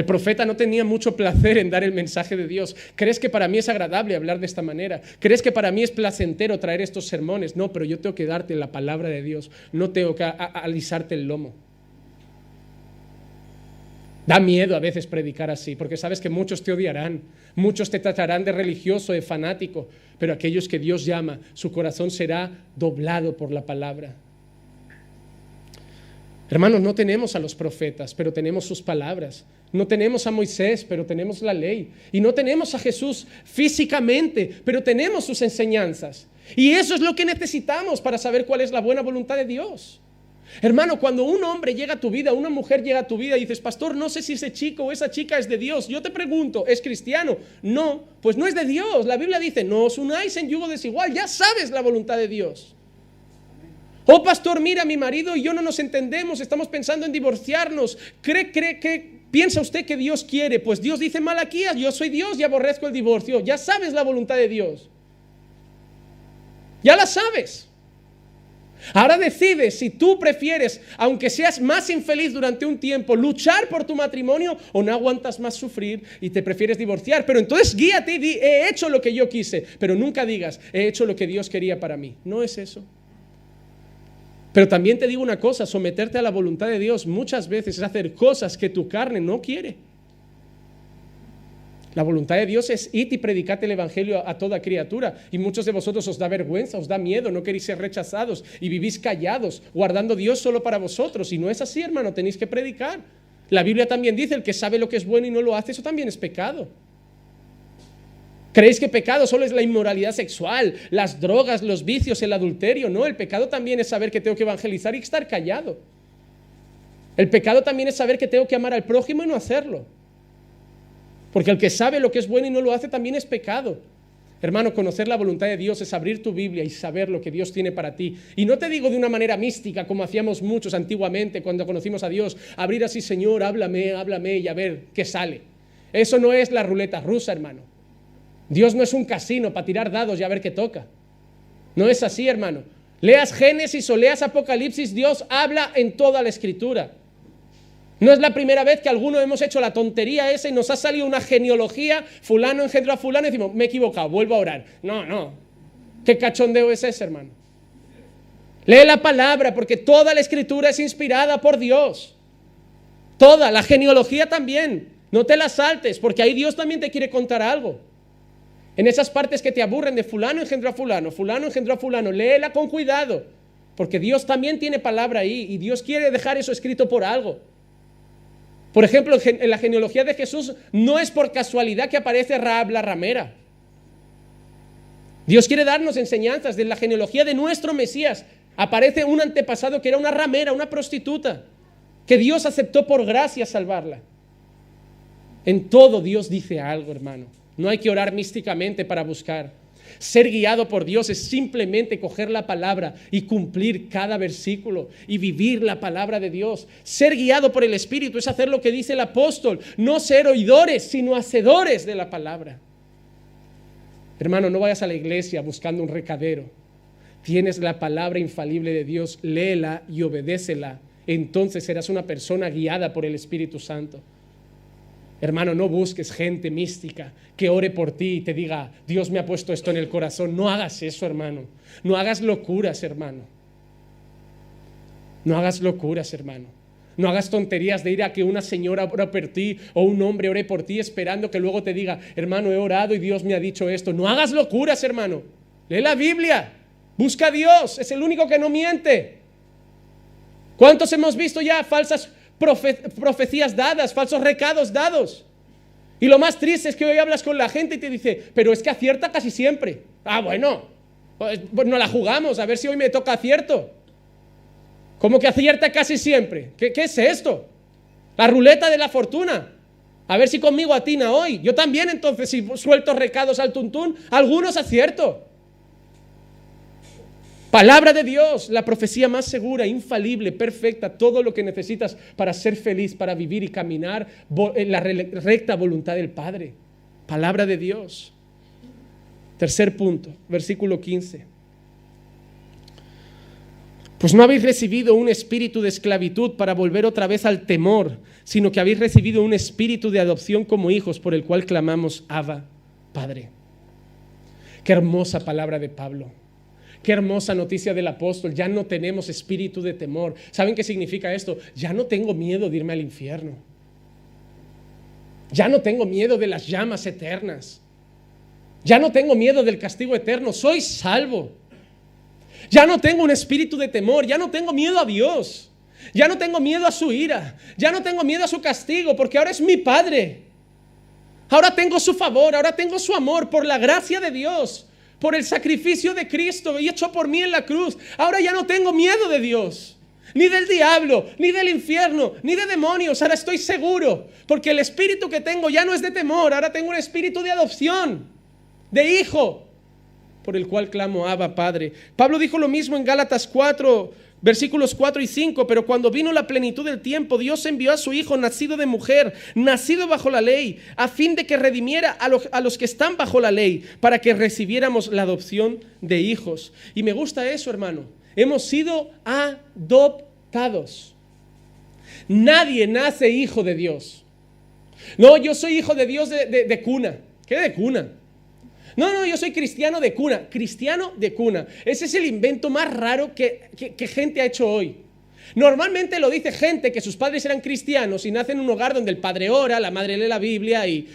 El profeta no tenía mucho placer en dar el mensaje de Dios. ¿Crees que para mí es agradable hablar de esta manera? ¿Crees que para mí es placentero traer estos sermones? No, pero yo tengo que darte la palabra de Dios. No tengo que alisarte el lomo. Da miedo a veces predicar así, porque sabes que muchos te odiarán, muchos te tratarán de religioso, de fanático, pero aquellos que Dios llama, su corazón será doblado por la palabra. Hermanos, no tenemos a los profetas, pero tenemos sus palabras. No tenemos a Moisés, pero tenemos la ley. Y no tenemos a Jesús físicamente, pero tenemos sus enseñanzas. Y eso es lo que necesitamos para saber cuál es la buena voluntad de Dios. Hermano, cuando un hombre llega a tu vida, una mujer llega a tu vida y dices, pastor, no sé si ese chico o esa chica es de Dios. Yo te pregunto, ¿es cristiano? No, pues no es de Dios. La Biblia dice, no os unáis en yugo desigual. Ya sabes la voluntad de Dios. Oh, pastor, mira, mi marido y yo no nos entendemos, estamos pensando en divorciarnos. ¿Cree, cree que ¿Piensa usted que Dios quiere? Pues Dios dice Malaquías, yo soy Dios y aborrezco el divorcio. Ya sabes la voluntad de Dios. Ya la sabes. Ahora decides si tú prefieres, aunque seas más infeliz durante un tiempo, luchar por tu matrimonio o no aguantas más sufrir y te prefieres divorciar. Pero entonces guíate y di, he hecho lo que yo quise, pero nunca digas, he hecho lo que Dios quería para mí. No es eso. Pero también te digo una cosa, someterte a la voluntad de Dios muchas veces es hacer cosas que tu carne no quiere. La voluntad de Dios es ir y predicate el Evangelio a toda criatura. Y muchos de vosotros os da vergüenza, os da miedo, no queréis ser rechazados y vivís callados, guardando Dios solo para vosotros. Y no es así, hermano, tenéis que predicar. La Biblia también dice, el que sabe lo que es bueno y no lo hace, eso también es pecado. ¿Creéis que pecado solo es la inmoralidad sexual, las drogas, los vicios, el adulterio? No, el pecado también es saber que tengo que evangelizar y estar callado. El pecado también es saber que tengo que amar al prójimo y no hacerlo. Porque el que sabe lo que es bueno y no lo hace también es pecado. Hermano, conocer la voluntad de Dios es abrir tu Biblia y saber lo que Dios tiene para ti. Y no te digo de una manera mística como hacíamos muchos antiguamente cuando conocimos a Dios, abrir así, Señor, háblame, háblame y a ver qué sale. Eso no es la ruleta rusa, hermano. Dios no es un casino para tirar dados y a ver qué toca. No es así, hermano. Leas Génesis o leas Apocalipsis, Dios habla en toda la escritura. No es la primera vez que alguno hemos hecho la tontería esa y nos ha salido una genealogía, fulano engendró a fulano y decimos, me he equivocado, vuelvo a orar. No, no. ¿Qué cachondeo es ese, hermano? Lee la palabra porque toda la escritura es inspirada por Dios. Toda, la genealogía también. No te la saltes porque ahí Dios también te quiere contar algo. En esas partes que te aburren de fulano engendró a fulano, fulano engendró a fulano, léela con cuidado, porque Dios también tiene palabra ahí y Dios quiere dejar eso escrito por algo. Por ejemplo, en la genealogía de Jesús no es por casualidad que aparece Raab la ramera. Dios quiere darnos enseñanzas de la genealogía de nuestro Mesías. Aparece un antepasado que era una ramera, una prostituta, que Dios aceptó por gracia salvarla. En todo Dios dice algo, hermano. No hay que orar místicamente para buscar. Ser guiado por Dios es simplemente coger la palabra y cumplir cada versículo y vivir la palabra de Dios. Ser guiado por el Espíritu es hacer lo que dice el apóstol, no ser oidores, sino hacedores de la palabra. Hermano, no vayas a la iglesia buscando un recadero. Tienes la palabra infalible de Dios, léela y obedécela. Entonces serás una persona guiada por el Espíritu Santo. Hermano, no busques gente mística que ore por ti y te diga, Dios me ha puesto esto en el corazón. No hagas eso, hermano. No hagas locuras, hermano. No hagas locuras, hermano. No hagas tonterías de ir a que una señora ore por ti o un hombre ore por ti esperando que luego te diga, hermano, he orado y Dios me ha dicho esto. No hagas locuras, hermano. Lee la Biblia. Busca a Dios. Es el único que no miente. ¿Cuántos hemos visto ya falsas profecías dadas, falsos recados dados? Y lo más triste es que hoy hablas con la gente y te dice, pero es que acierta casi siempre. Ah, bueno, pues, pues no la jugamos, a ver si hoy me toca acierto. ¿Cómo que acierta casi siempre? ¿Qué, ¿Qué, es esto? La ruleta de la fortuna. A ver si conmigo atina hoy. Yo también entonces, si suelto recados al tuntún, algunos acierto. Palabra de Dios, la profecía más segura, infalible, perfecta, todo lo que necesitas para ser feliz, para vivir y caminar en la recta voluntad del Padre. Palabra de Dios. Tercer punto, versículo 15. Pues no habéis recibido un espíritu de esclavitud para volver otra vez al temor, sino que habéis recibido un espíritu de adopción como hijos por el cual clamamos Abba, Padre. Qué hermosa palabra de Pablo. Qué hermosa noticia del apóstol. Ya no tenemos espíritu de temor. ¿Saben qué significa esto? Ya no tengo miedo de irme al infierno. Ya no tengo miedo de las llamas eternas. Ya no tengo miedo del castigo eterno. Soy salvo. Ya no tengo un espíritu de temor. Ya no tengo miedo a Dios. Ya no tengo miedo a su ira. Ya no tengo miedo a su castigo porque ahora es mi Padre. Ahora tengo su favor. Ahora tengo su amor por la gracia de Dios por el sacrificio de Cristo y hecho por mí en la cruz. Ahora ya no tengo miedo de Dios, ni del diablo, ni del infierno, ni de demonios. Ahora estoy seguro, porque el espíritu que tengo ya no es de temor, ahora tengo un espíritu de adopción, de hijo, por el cual clamo, Abba, Padre. Pablo dijo lo mismo en Gálatas 4, Versículos 4 y 5, pero cuando vino la plenitud del tiempo, Dios envió a su Hijo, nacido de mujer, nacido bajo la ley, a fin de que redimiera a los, a los, que están bajo la ley, para que recibiéramos la adopción de hijos. Y me gusta eso, hermano. Hemos sido adoptados. Nadie nace hijo de Dios. No, yo soy hijo de Dios de, de cuna. ¿Qué de cuna? No, no, yo soy cristiano de cuna, cristiano de cuna. Ese es el invento más raro que, gente ha hecho hoy. Normalmente lo dice gente que sus padres eran cristianos y nacen en un hogar donde el padre ora, la madre lee la Biblia y,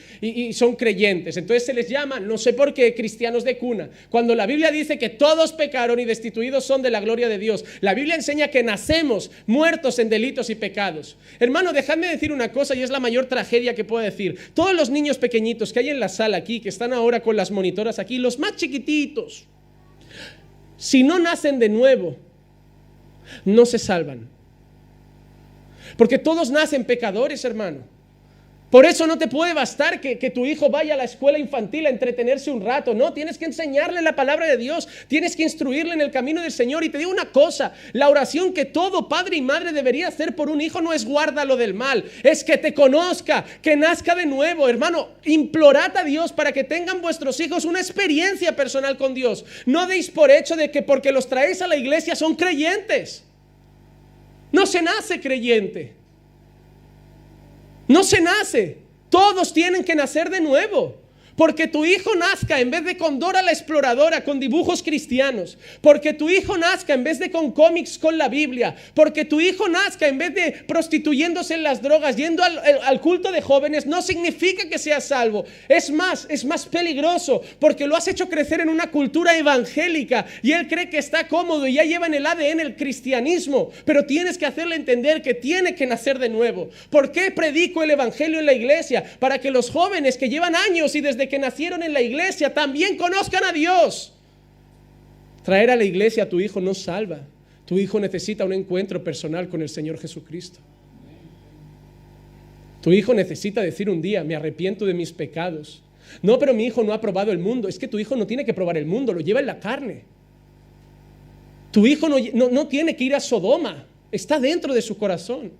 son creyentes. Entonces se les llama, no sé por qué, cristianos de cuna. Cuando la Biblia dice que todos pecaron y destituidos son de la gloria de Dios. La Biblia enseña que nacemos muertos en delitos y pecados. Hermano, dejadme decir una cosa y es la mayor tragedia que puedo decir. Todos los niños pequeñitos que hay en la sala aquí, que están ahora con las monitoras aquí, los más chiquititos, si no nacen de nuevo, no se salvan. Porque todos nacen pecadores, hermano. Por eso no te puede bastar que, tu hijo vaya a la escuela infantil a entretenerse un rato. No, tienes que enseñarle la palabra de Dios. Tienes que instruirle en el camino del Señor. Y te digo una cosa, la oración que todo padre y madre debería hacer por un hijo no es guárdalo del mal. Es que te conozca, que nazca de nuevo. Hermano, implorad a Dios para que tengan vuestros hijos una experiencia personal con Dios. No deis por hecho de que porque los traéis a la iglesia son creyentes. No se nace creyente. No se nace. Todos tienen que nacer de nuevo. Porque tu hijo nazca en vez de con Dora la exploradora, con dibujos cristianos. Porque tu hijo nazca en vez de con cómics con la Biblia. Porque tu hijo nazca en vez de prostituyéndose en las drogas, yendo al, culto de jóvenes, no significa que sea salvo. Es más, es más peligroso porque lo has hecho crecer en una cultura evangélica y él cree que está cómodo y ya lleva en el ADN el cristianismo. Pero tienes que hacerle entender que tiene que nacer de nuevo. ¿Por qué predico el evangelio en la iglesia? Para que los jóvenes que llevan años y desde que nacieron en la iglesia también conozcan a Dios. Traer a la iglesia a tu hijo no salva. Tu hijo necesita un encuentro personal con el Señor Jesucristo. Tu hijo necesita decir un día, me arrepiento de mis pecados. No, pero mi hijo no ha probado el mundo. Es que tu hijo no tiene que probar el mundo, lo lleva en la carne. Tu hijo no, no tiene que ir a Sodoma, está dentro de su corazón.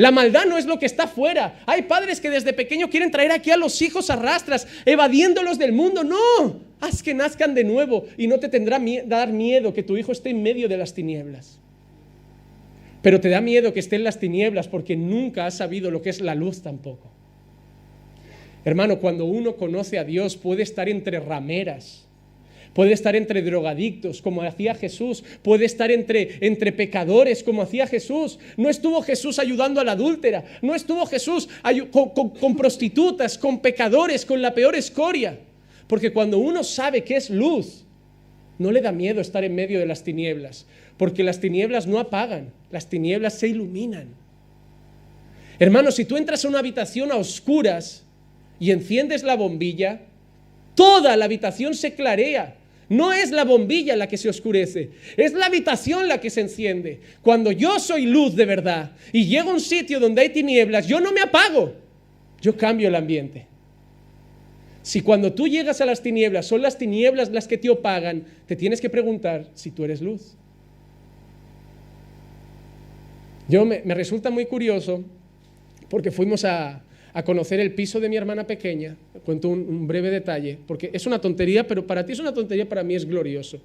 La maldad no es lo que está fuera. Hay padres que desde pequeño quieren traer aquí a los hijos a rastras, evadiéndolos del mundo. No, haz que nazcan de nuevo y no te tendrá dar miedo que tu hijo esté en medio de las tinieblas. Pero te da miedo que esté en las tinieblas porque nunca has sabido lo que es la luz tampoco. Hermano, cuando uno conoce a Dios puede estar entre rameras, puede estar entre drogadictos, como hacía Jesús, puede estar entre, entre pecadores, como hacía Jesús. No estuvo Jesús ayudando a la adúltera, no estuvo Jesús con, con prostitutas, con pecadores, con la peor escoria. Porque cuando uno sabe que es luz, no le da miedo estar en medio de las tinieblas, porque las tinieblas no apagan, las tinieblas se iluminan. Hermano, si tú entras a una habitación a oscuras y enciendes la bombilla, toda la habitación se clarea. No es la bombilla la que se oscurece, es la habitación la que se enciende. Cuando yo soy luz de verdad y llego a un sitio donde hay tinieblas, yo no me apago, yo cambio el ambiente. Si cuando tú llegas a las tinieblas son las tinieblas las que te opagan, te tienes que preguntar si tú eres luz. Yo me, resulta muy curioso porque fuimos a, conocer el piso de mi hermana pequeña. Cuento un, breve detalle, porque es una tontería, pero para ti es una tontería, para mí es glorioso.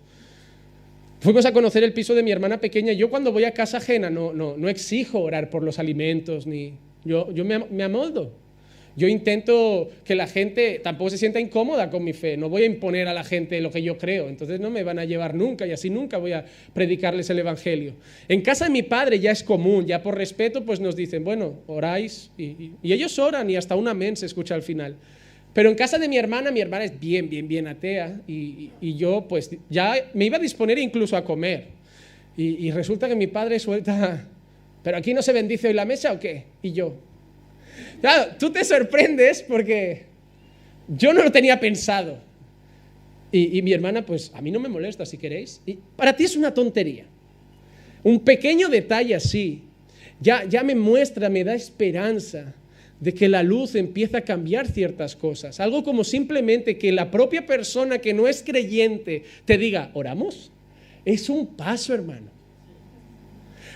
Fuimos a conocer el piso de mi hermana pequeña. Yo cuando voy a casa ajena no, no, no exijo orar por los alimentos, ni yo, yo me, me amoldo. Yo intento que la gente tampoco se sienta incómoda con mi fe. No voy a imponer a la gente lo que yo creo. Entonces no me van a llevar nunca y así nunca voy a predicarles el Evangelio. En casa de mi padre ya es común, ya por respeto pues nos dicen, bueno, oráis. Y, ellos oran y hasta un amén se escucha al final. Pero en casa de mi hermana, mi hermana es bien, bien, bien atea. Y, yo pues ya me iba a disponer incluso a comer. Y, y resulta que mi padre suelta, pero aquí no se bendice hoy la mesa o qué? Y yo, Claro, tú te sorprendes porque yo no lo tenía pensado. Y, mi hermana, pues a mí no me molesta si queréis. Y para ti es una tontería. Un pequeño detalle así ya, ya me muestra, me da esperanza de que la luz empieza a cambiar ciertas cosas. Algo como simplemente que la propia persona que no es creyente te diga, oramos. Es un paso, hermano.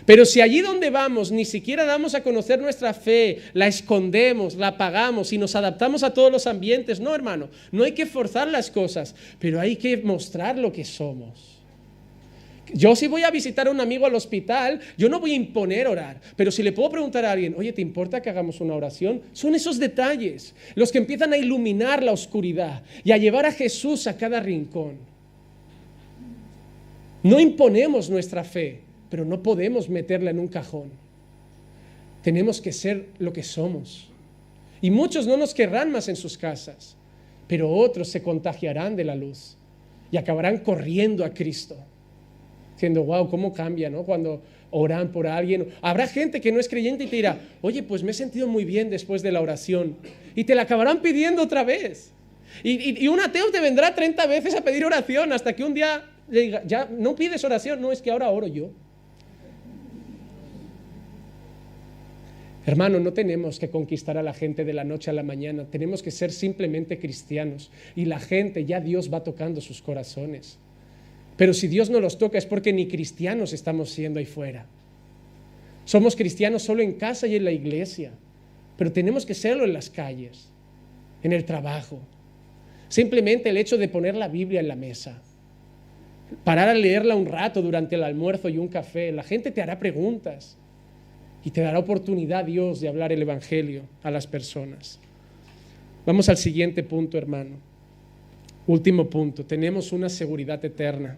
Pero si allí donde vamos ni siquiera damos a conocer nuestra fe, la escondemos, la apagamos y nos adaptamos a todos los ambientes, no hermano, no hay que forzar las cosas, pero hay que mostrar lo que somos. Yo si voy a visitar a un amigo al hospital, yo no voy a imponer orar, pero si le puedo preguntar a alguien, oye, ¿te importa que hagamos una oración? Son esos detalles los que empiezan a iluminar la oscuridad y a llevar a Jesús a cada rincón. No imponemos nuestra fe, pero no podemos meterla en un cajón. Tenemos que ser lo que somos. Y muchos no nos querrán más en sus casas, pero otros se contagiarán de la luz y acabarán corriendo a Cristo. Diciendo, wow, cómo cambia, ¿no? Cuando oran por alguien. Habrá gente que no es creyente y te dirá, oye, pues me he sentido muy bien después de la oración. Y te la acabarán pidiendo otra vez. Y, un ateo te vendrá 30 veces a pedir oración hasta que un día diga, ya no pides oración, no es que ahora oro yo. Hermano, no tenemos que conquistar a la gente de la noche a la mañana, tenemos que ser simplemente cristianos y la gente, ya Dios va tocando sus corazones. Pero si Dios no los toca es porque ni cristianos estamos siendo ahí fuera. Somos cristianos solo en casa y en la iglesia, pero tenemos que serlo en las calles, en el trabajo. Simplemente el hecho de poner la Biblia en la mesa, parar a leerla un rato durante el almuerzo y un café, la gente te hará preguntas. Y te dará oportunidad Dios de hablar el Evangelio a las personas. Vamos al siguiente punto, hermano. Último punto. Tenemos una seguridad eterna.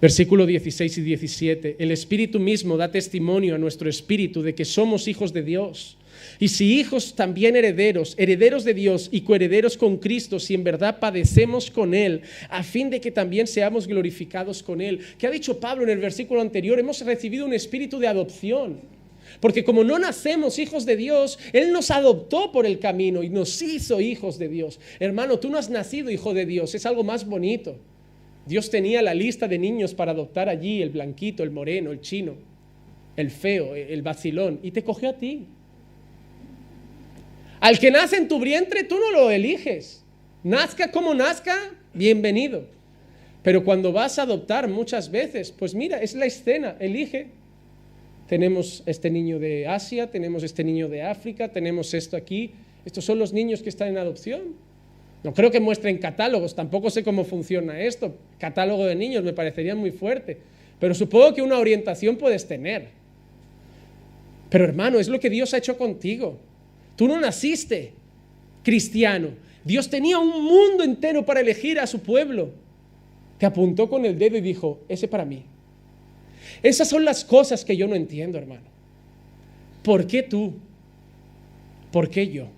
Versículo 16 y 17. El Espíritu mismo da testimonio a nuestro espíritu de que somos hijos de Dios. Y si hijos, también herederos, herederos de Dios y coherederos con Cristo, si en verdad padecemos con Él, a fin de que también seamos glorificados con Él. ¿Qué ha dicho Pablo en el versículo anterior? Hemos recibido un espíritu de adopción. Porque como no nacemos hijos de Dios, Él nos adoptó por el camino y nos hizo hijos de Dios. Hermano, tú no has nacido hijo de Dios, es algo más bonito. Dios tenía la lista de niños para adoptar allí, el blanquito, el moreno, el chino, el feo, el vacilón, y te cogió a ti. Al que nace en tu vientre, tú no lo eliges. Nazca como nazca, bienvenido. Pero cuando vas a adoptar muchas veces, pues mira, es la escena, elige. Tenemos este niño de Asia, tenemos este niño de África, tenemos esto aquí. Estos son los niños que están en adopción. No creo que muestren catálogos, tampoco sé cómo funciona esto. Catálogo de niños me parecería muy fuerte. Pero supongo que una orientación puedes tener. Pero hermano, es lo que Dios ha hecho contigo. Tú no naciste cristiano. Dios tenía un mundo entero para elegir a su pueblo. Te apuntó con el dedo y dijo, ese para mí. Esas son las cosas que yo no entiendo, hermano. ¿Por qué tú? ¿Por qué yo?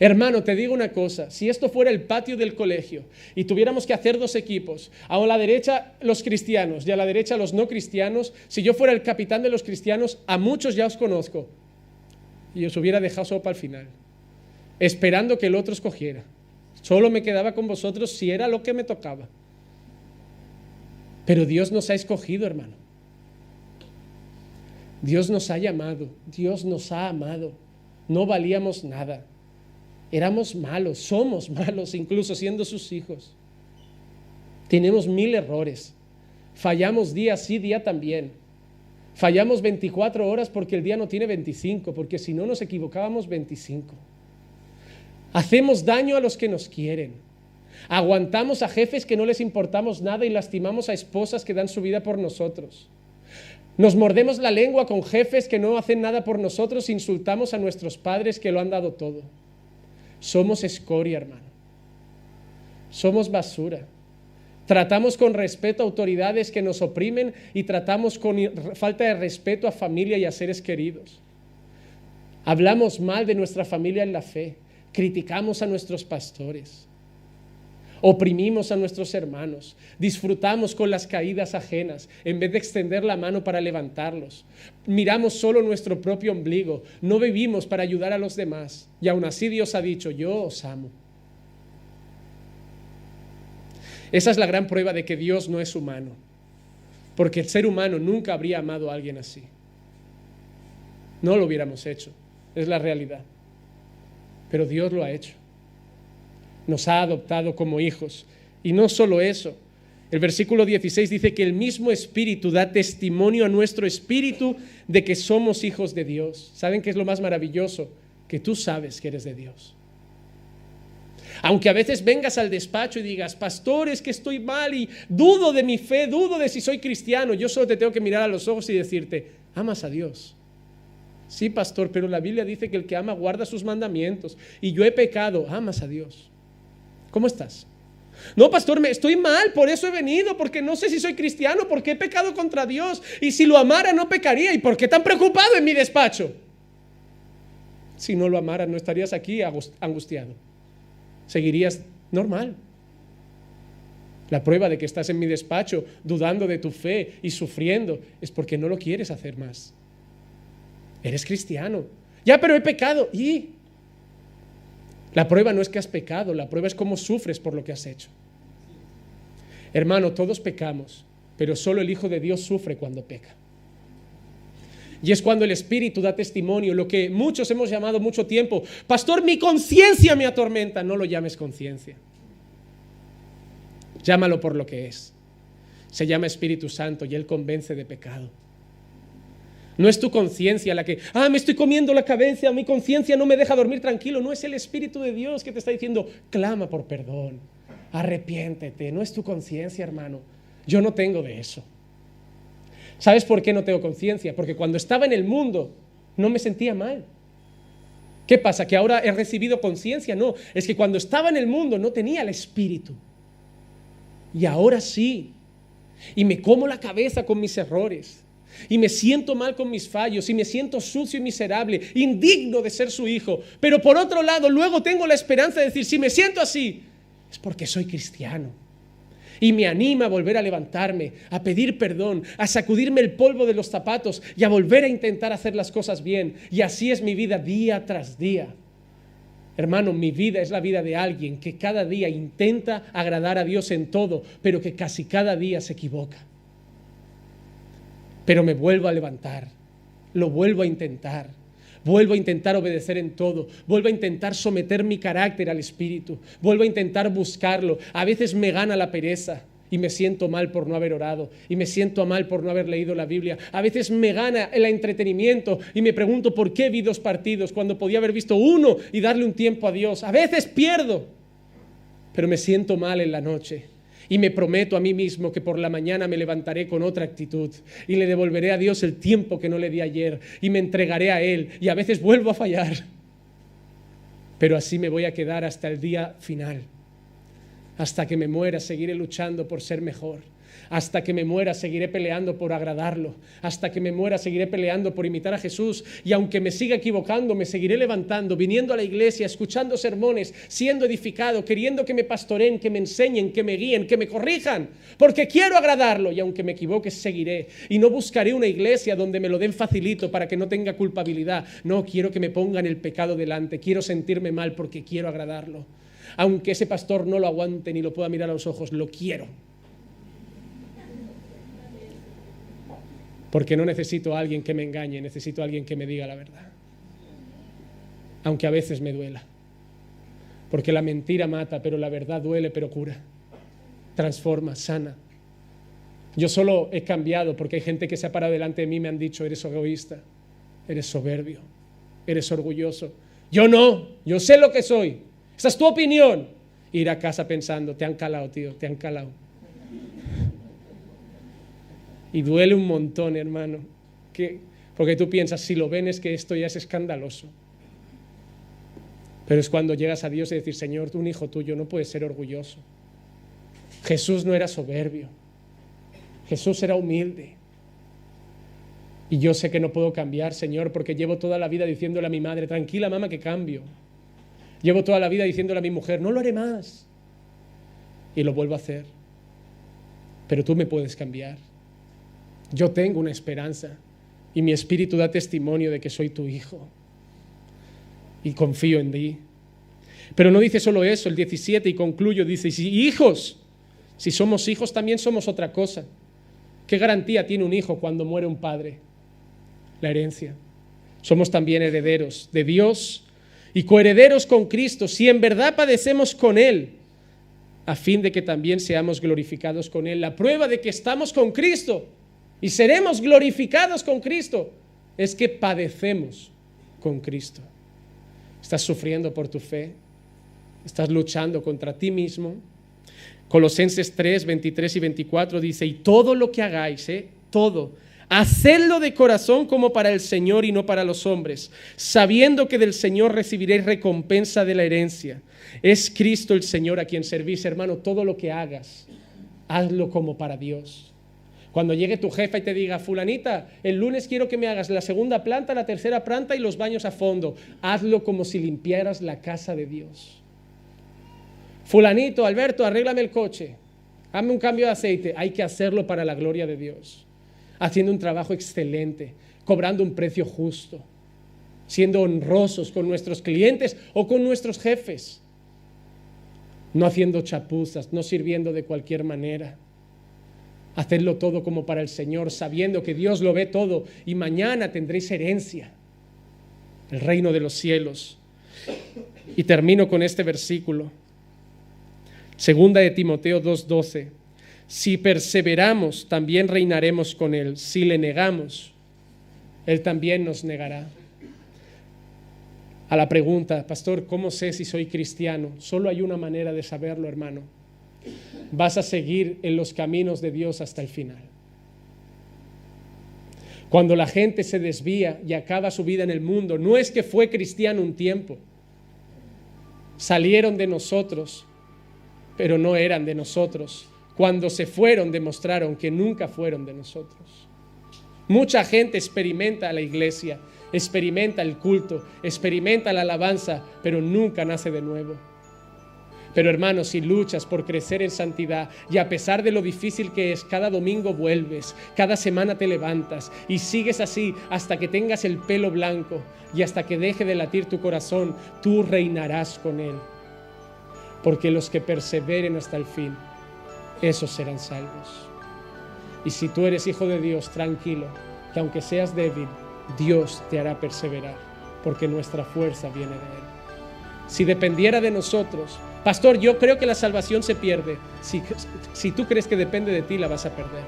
Hermano, te digo una cosa, si esto fuera el patio del colegio y tuviéramos que hacer dos equipos, a la derecha los cristianos y a la derecha los no cristianos, si yo fuera el capitán de los cristianos, a muchos ya os conozco y os hubiera dejado sopa al final, esperando que el otro escogiera. Solo me quedaba con vosotros si era lo que me tocaba. Pero Dios nos ha escogido, hermano. Dios nos ha llamado, Dios nos ha amado. No valíamos nada. Éramos malos, somos malos, incluso siendo sus hijos. Tenemos mil errores. Fallamos día sí, día también. Fallamos 24 horas porque el día no tiene 25, porque si no nos equivocábamos 25. Hacemos daño a los que nos quieren. Aguantamos a jefes que no les importamos nada y lastimamos a esposas que dan su vida por nosotros. Nos mordemos la lengua con jefes que no hacen nada por nosotros insultamos a nuestros padres que lo han dado todo. Somos escoria, hermano. Somos basura. Tratamos con respeto a autoridades que nos oprimen y tratamos con falta de respeto a familia y a seres queridos. Hablamos mal de nuestra familia en la fe. Criticamos a nuestros pastores. Oprimimos a nuestros hermanos, disfrutamos con las caídas ajenas en vez de extender la mano para levantarlos. Miramos solo nuestro propio ombligo, no vivimos para ayudar a los demás. Y aún así Dios ha dicho, yo os amo. Esa es la gran prueba de que Dios no es humano, porque el ser humano nunca habría amado a alguien así. No lo hubiéramos hecho, es la realidad. Pero Dios lo ha hecho nos ha adoptado como hijos. Y no solo eso, el versículo 16 dice que el mismo Espíritu da testimonio a nuestro Espíritu de que somos hijos de Dios. ¿Saben qué es lo más maravilloso? Que tú sabes que eres de Dios. Aunque a veces vengas al despacho y digas, pastor, es que estoy mal y dudo de mi fe, dudo de si soy cristiano, yo solo te tengo que mirar a los ojos y decirte, amas a Dios. Sí, pastor, pero la Biblia dice que el que ama guarda sus mandamientos y yo he pecado, amas a Dios. ¿Cómo estás? No, pastor, me estoy mal, por eso he venido, porque no sé si soy cristiano, porque he pecado contra Dios, y si lo amara no pecaría, ¿y por qué tan preocupado en mi despacho? Si no lo amara, no estarías aquí angustiado, seguirías normal. La prueba de que estás en mi despacho dudando de tu fe y sufriendo es porque no lo quieres hacer más. Eres cristiano. Ya, pero he pecado. ¿Y? La prueba no es que has pecado, la prueba es cómo sufres por lo que has hecho. Hermano, todos pecamos, pero solo el Hijo de Dios sufre cuando peca. Y es cuando el Espíritu da testimonio, lo que muchos hemos llamado mucho tiempo, pastor, mi conciencia me atormenta, no lo llames conciencia. Llámalo por lo que es. Se llama Espíritu Santo y Él convence de pecado. No es tu conciencia la que, ah, me estoy comiendo la cabeza, mi conciencia no me deja dormir tranquilo. No es el Espíritu de Dios que te está diciendo, clama por perdón, arrepiéntete. No es tu conciencia, hermano. Yo no tengo de eso. ¿Sabes por qué no tengo conciencia? Porque cuando estaba en el mundo no me sentía mal. ¿Qué pasa? ¿Que ahora he recibido conciencia? No, es que cuando estaba en el mundo no tenía el Espíritu. Y ahora sí. Y me como la cabeza con mis errores y me siento mal con mis fallos y me siento sucio y miserable, indigno de ser su hijo. Pero por otro lado, luego tengo la esperanza de decir, si me siento así, es porque soy cristiano. Y me anima a volver a levantarme, a pedir perdón, a sacudirme el polvo de los zapatos y a volver a intentar hacer las cosas bien. Y así es mi vida día tras día. Hermano, mi vida es la vida de alguien que cada día intenta agradar a Dios en todo, pero que casi cada día se equivoca pero me vuelvo a levantar, lo vuelvo a intentar. Vuelvo a intentar obedecer en todo. Vuelvo a intentar someter mi carácter al Espíritu. Vuelvo a intentar buscarlo. A veces me gana la pereza y me siento mal por no haber orado. Y me siento mal por no haber leído la Biblia. A veces me gana el entretenimiento y me pregunto por qué vi dos partidos cuando podía haber visto uno y darle un tiempo a Dios. A veces pierdo, pero me siento mal en la noche y me prometo a mí mismo que por la mañana me levantaré con otra actitud y le devolveré a Dios el tiempo que no le di ayer y me entregaré a Él y a veces vuelvo a fallar. pero así me voy a quedar hasta el día final. Hasta que me muera, seguiré luchando por ser mejor. Hasta que me muera seguiré peleando por agradarlo. Hasta que me muera seguiré peleando por imitar a Jesús. Y aunque me siga equivocando, me seguiré levantando, viniendo a la iglesia, escuchando sermones, siendo edificado, queriendo que me pastoren, que me enseñen, que me guíen, que me corrijan. Porque quiero agradarlo. Y aunque me equivoque, seguiré. Y no buscaré una iglesia donde me lo den facilito para que no tenga culpabilidad. No, quiero que me pongan el pecado delante. Quiero sentirme mal porque quiero agradarlo. Aunque ese pastor no lo aguante ni lo pueda mirar a los ojos, lo quiero Porque no necesito a alguien que me engañe, necesito a alguien que me diga la verdad. Aunque a veces me duela. Porque la mentira mata, pero la verdad duele, pero cura. Transforma, sana. Yo solo he cambiado porque hay gente que se ha parado delante de mí y me han dicho, eres egoísta, eres soberbio, eres orgulloso. Yo no, yo sé lo que soy. Esa es tu opinión. Ir a casa pensando, te han calado, tío, te han calado. Y duele un montón, hermano, que, porque tú piensas, si lo ven es que esto ya es escandaloso. Pero es cuando llegas a Dios y decir, Señor, un hijo tuyo no puede ser orgulloso. Jesús no era soberbio. Jesús era humilde. Y yo sé que no puedo cambiar, Señor, porque llevo toda la vida diciéndole a mi madre, tranquila mamá que cambio. Llevo toda la vida diciéndole a mi mujer, no lo haré más. Y lo vuelvo a hacer. Pero tú me puedes cambiar. Yo tengo una esperanza y mi espíritu da testimonio de que soy tu hijo y confío en ti. Pero no dice solo eso, el 17 y concluyo, dice, hijos, si somos hijos también somos otra cosa. ¿Qué garantía tiene un hijo cuando muere un padre? La herencia. Somos también herederos de Dios y coherederos con Cristo, si en verdad padecemos con Él, a fin de que también seamos glorificados con Él. La prueba de que estamos con Cristo y seremos glorificados con Cristo, es que padecemos con Cristo. Estás sufriendo por tu fe, estás luchando contra ti mismo. Colosenses 3, 23 y 24 dice, y todo lo que hagáis, ¿eh? todo, hacedlo de corazón como para el Señor y no para los hombres, sabiendo que del Señor recibiréis recompensa de la herencia. Es Cristo el Señor a quien servís, hermano, todo lo que hagas, hazlo como para Dios. Cuando llegue tu jefa y te diga, fulanita, el lunes quiero que me hagas la segunda planta, la tercera planta y los baños a fondo, hazlo como si limpiaras la casa de Dios. Fulanito, Alberto, arréglame el coche, hazme un cambio de aceite, hay que hacerlo para la gloria de Dios, haciendo un trabajo excelente, cobrando un precio justo, siendo honrosos con nuestros clientes o con nuestros jefes, no haciendo chapuzas, no sirviendo de cualquier manera. Hacedlo todo como para el Señor, sabiendo que Dios lo ve todo y mañana tendréis herencia, el reino de los cielos. Y termino con este versículo. Segunda de Timoteo 2:12. Si perseveramos, también reinaremos con Él. Si le negamos, Él también nos negará. A la pregunta, pastor, ¿cómo sé si soy cristiano? Solo hay una manera de saberlo, hermano vas a seguir en los caminos de Dios hasta el final. Cuando la gente se desvía y acaba su vida en el mundo, no es que fue cristiano un tiempo. Salieron de nosotros, pero no eran de nosotros. Cuando se fueron demostraron que nunca fueron de nosotros. Mucha gente experimenta la iglesia, experimenta el culto, experimenta la alabanza, pero nunca nace de nuevo. Pero hermanos, si luchas por crecer en santidad y a pesar de lo difícil que es, cada domingo vuelves, cada semana te levantas y sigues así hasta que tengas el pelo blanco y hasta que deje de latir tu corazón, tú reinarás con Él. Porque los que perseveren hasta el fin, esos serán salvos. Y si tú eres hijo de Dios, tranquilo, que aunque seas débil, Dios te hará perseverar, porque nuestra fuerza viene de Él. Si dependiera de nosotros, Pastor, yo creo que la salvación se pierde. Si, si tú crees que depende de ti, la vas a perder.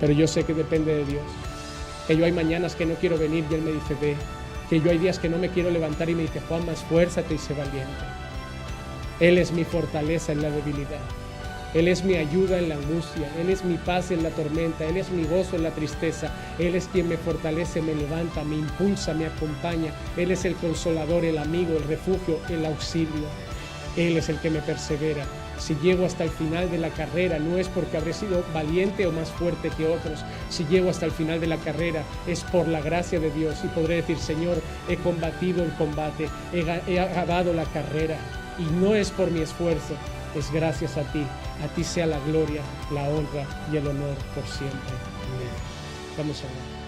Pero yo sé que depende de Dios. Que yo hay mañanas que no quiero venir y Él me dice, ve. Que yo hay días que no me quiero levantar y me dice, Juan, más fuérzate y sé valiente. Él es mi fortaleza en la debilidad. Él es mi ayuda en la angustia, Él es mi paz en la tormenta, Él es mi gozo en la tristeza, Él es quien me fortalece, me levanta, me impulsa, me acompaña, Él es el consolador, el amigo, el refugio, el auxilio, Él es el que me persevera. Si llego hasta el final de la carrera no es porque habré sido valiente o más fuerte que otros. Si llego hasta el final de la carrera es por la gracia de Dios y podré decir, Señor, he combatido el combate, he, he acabado la carrera y no es por mi esfuerzo, es gracias a ti. A ti sea la gloria, la honra y el honor por siempre. Amén. Vamos a ver.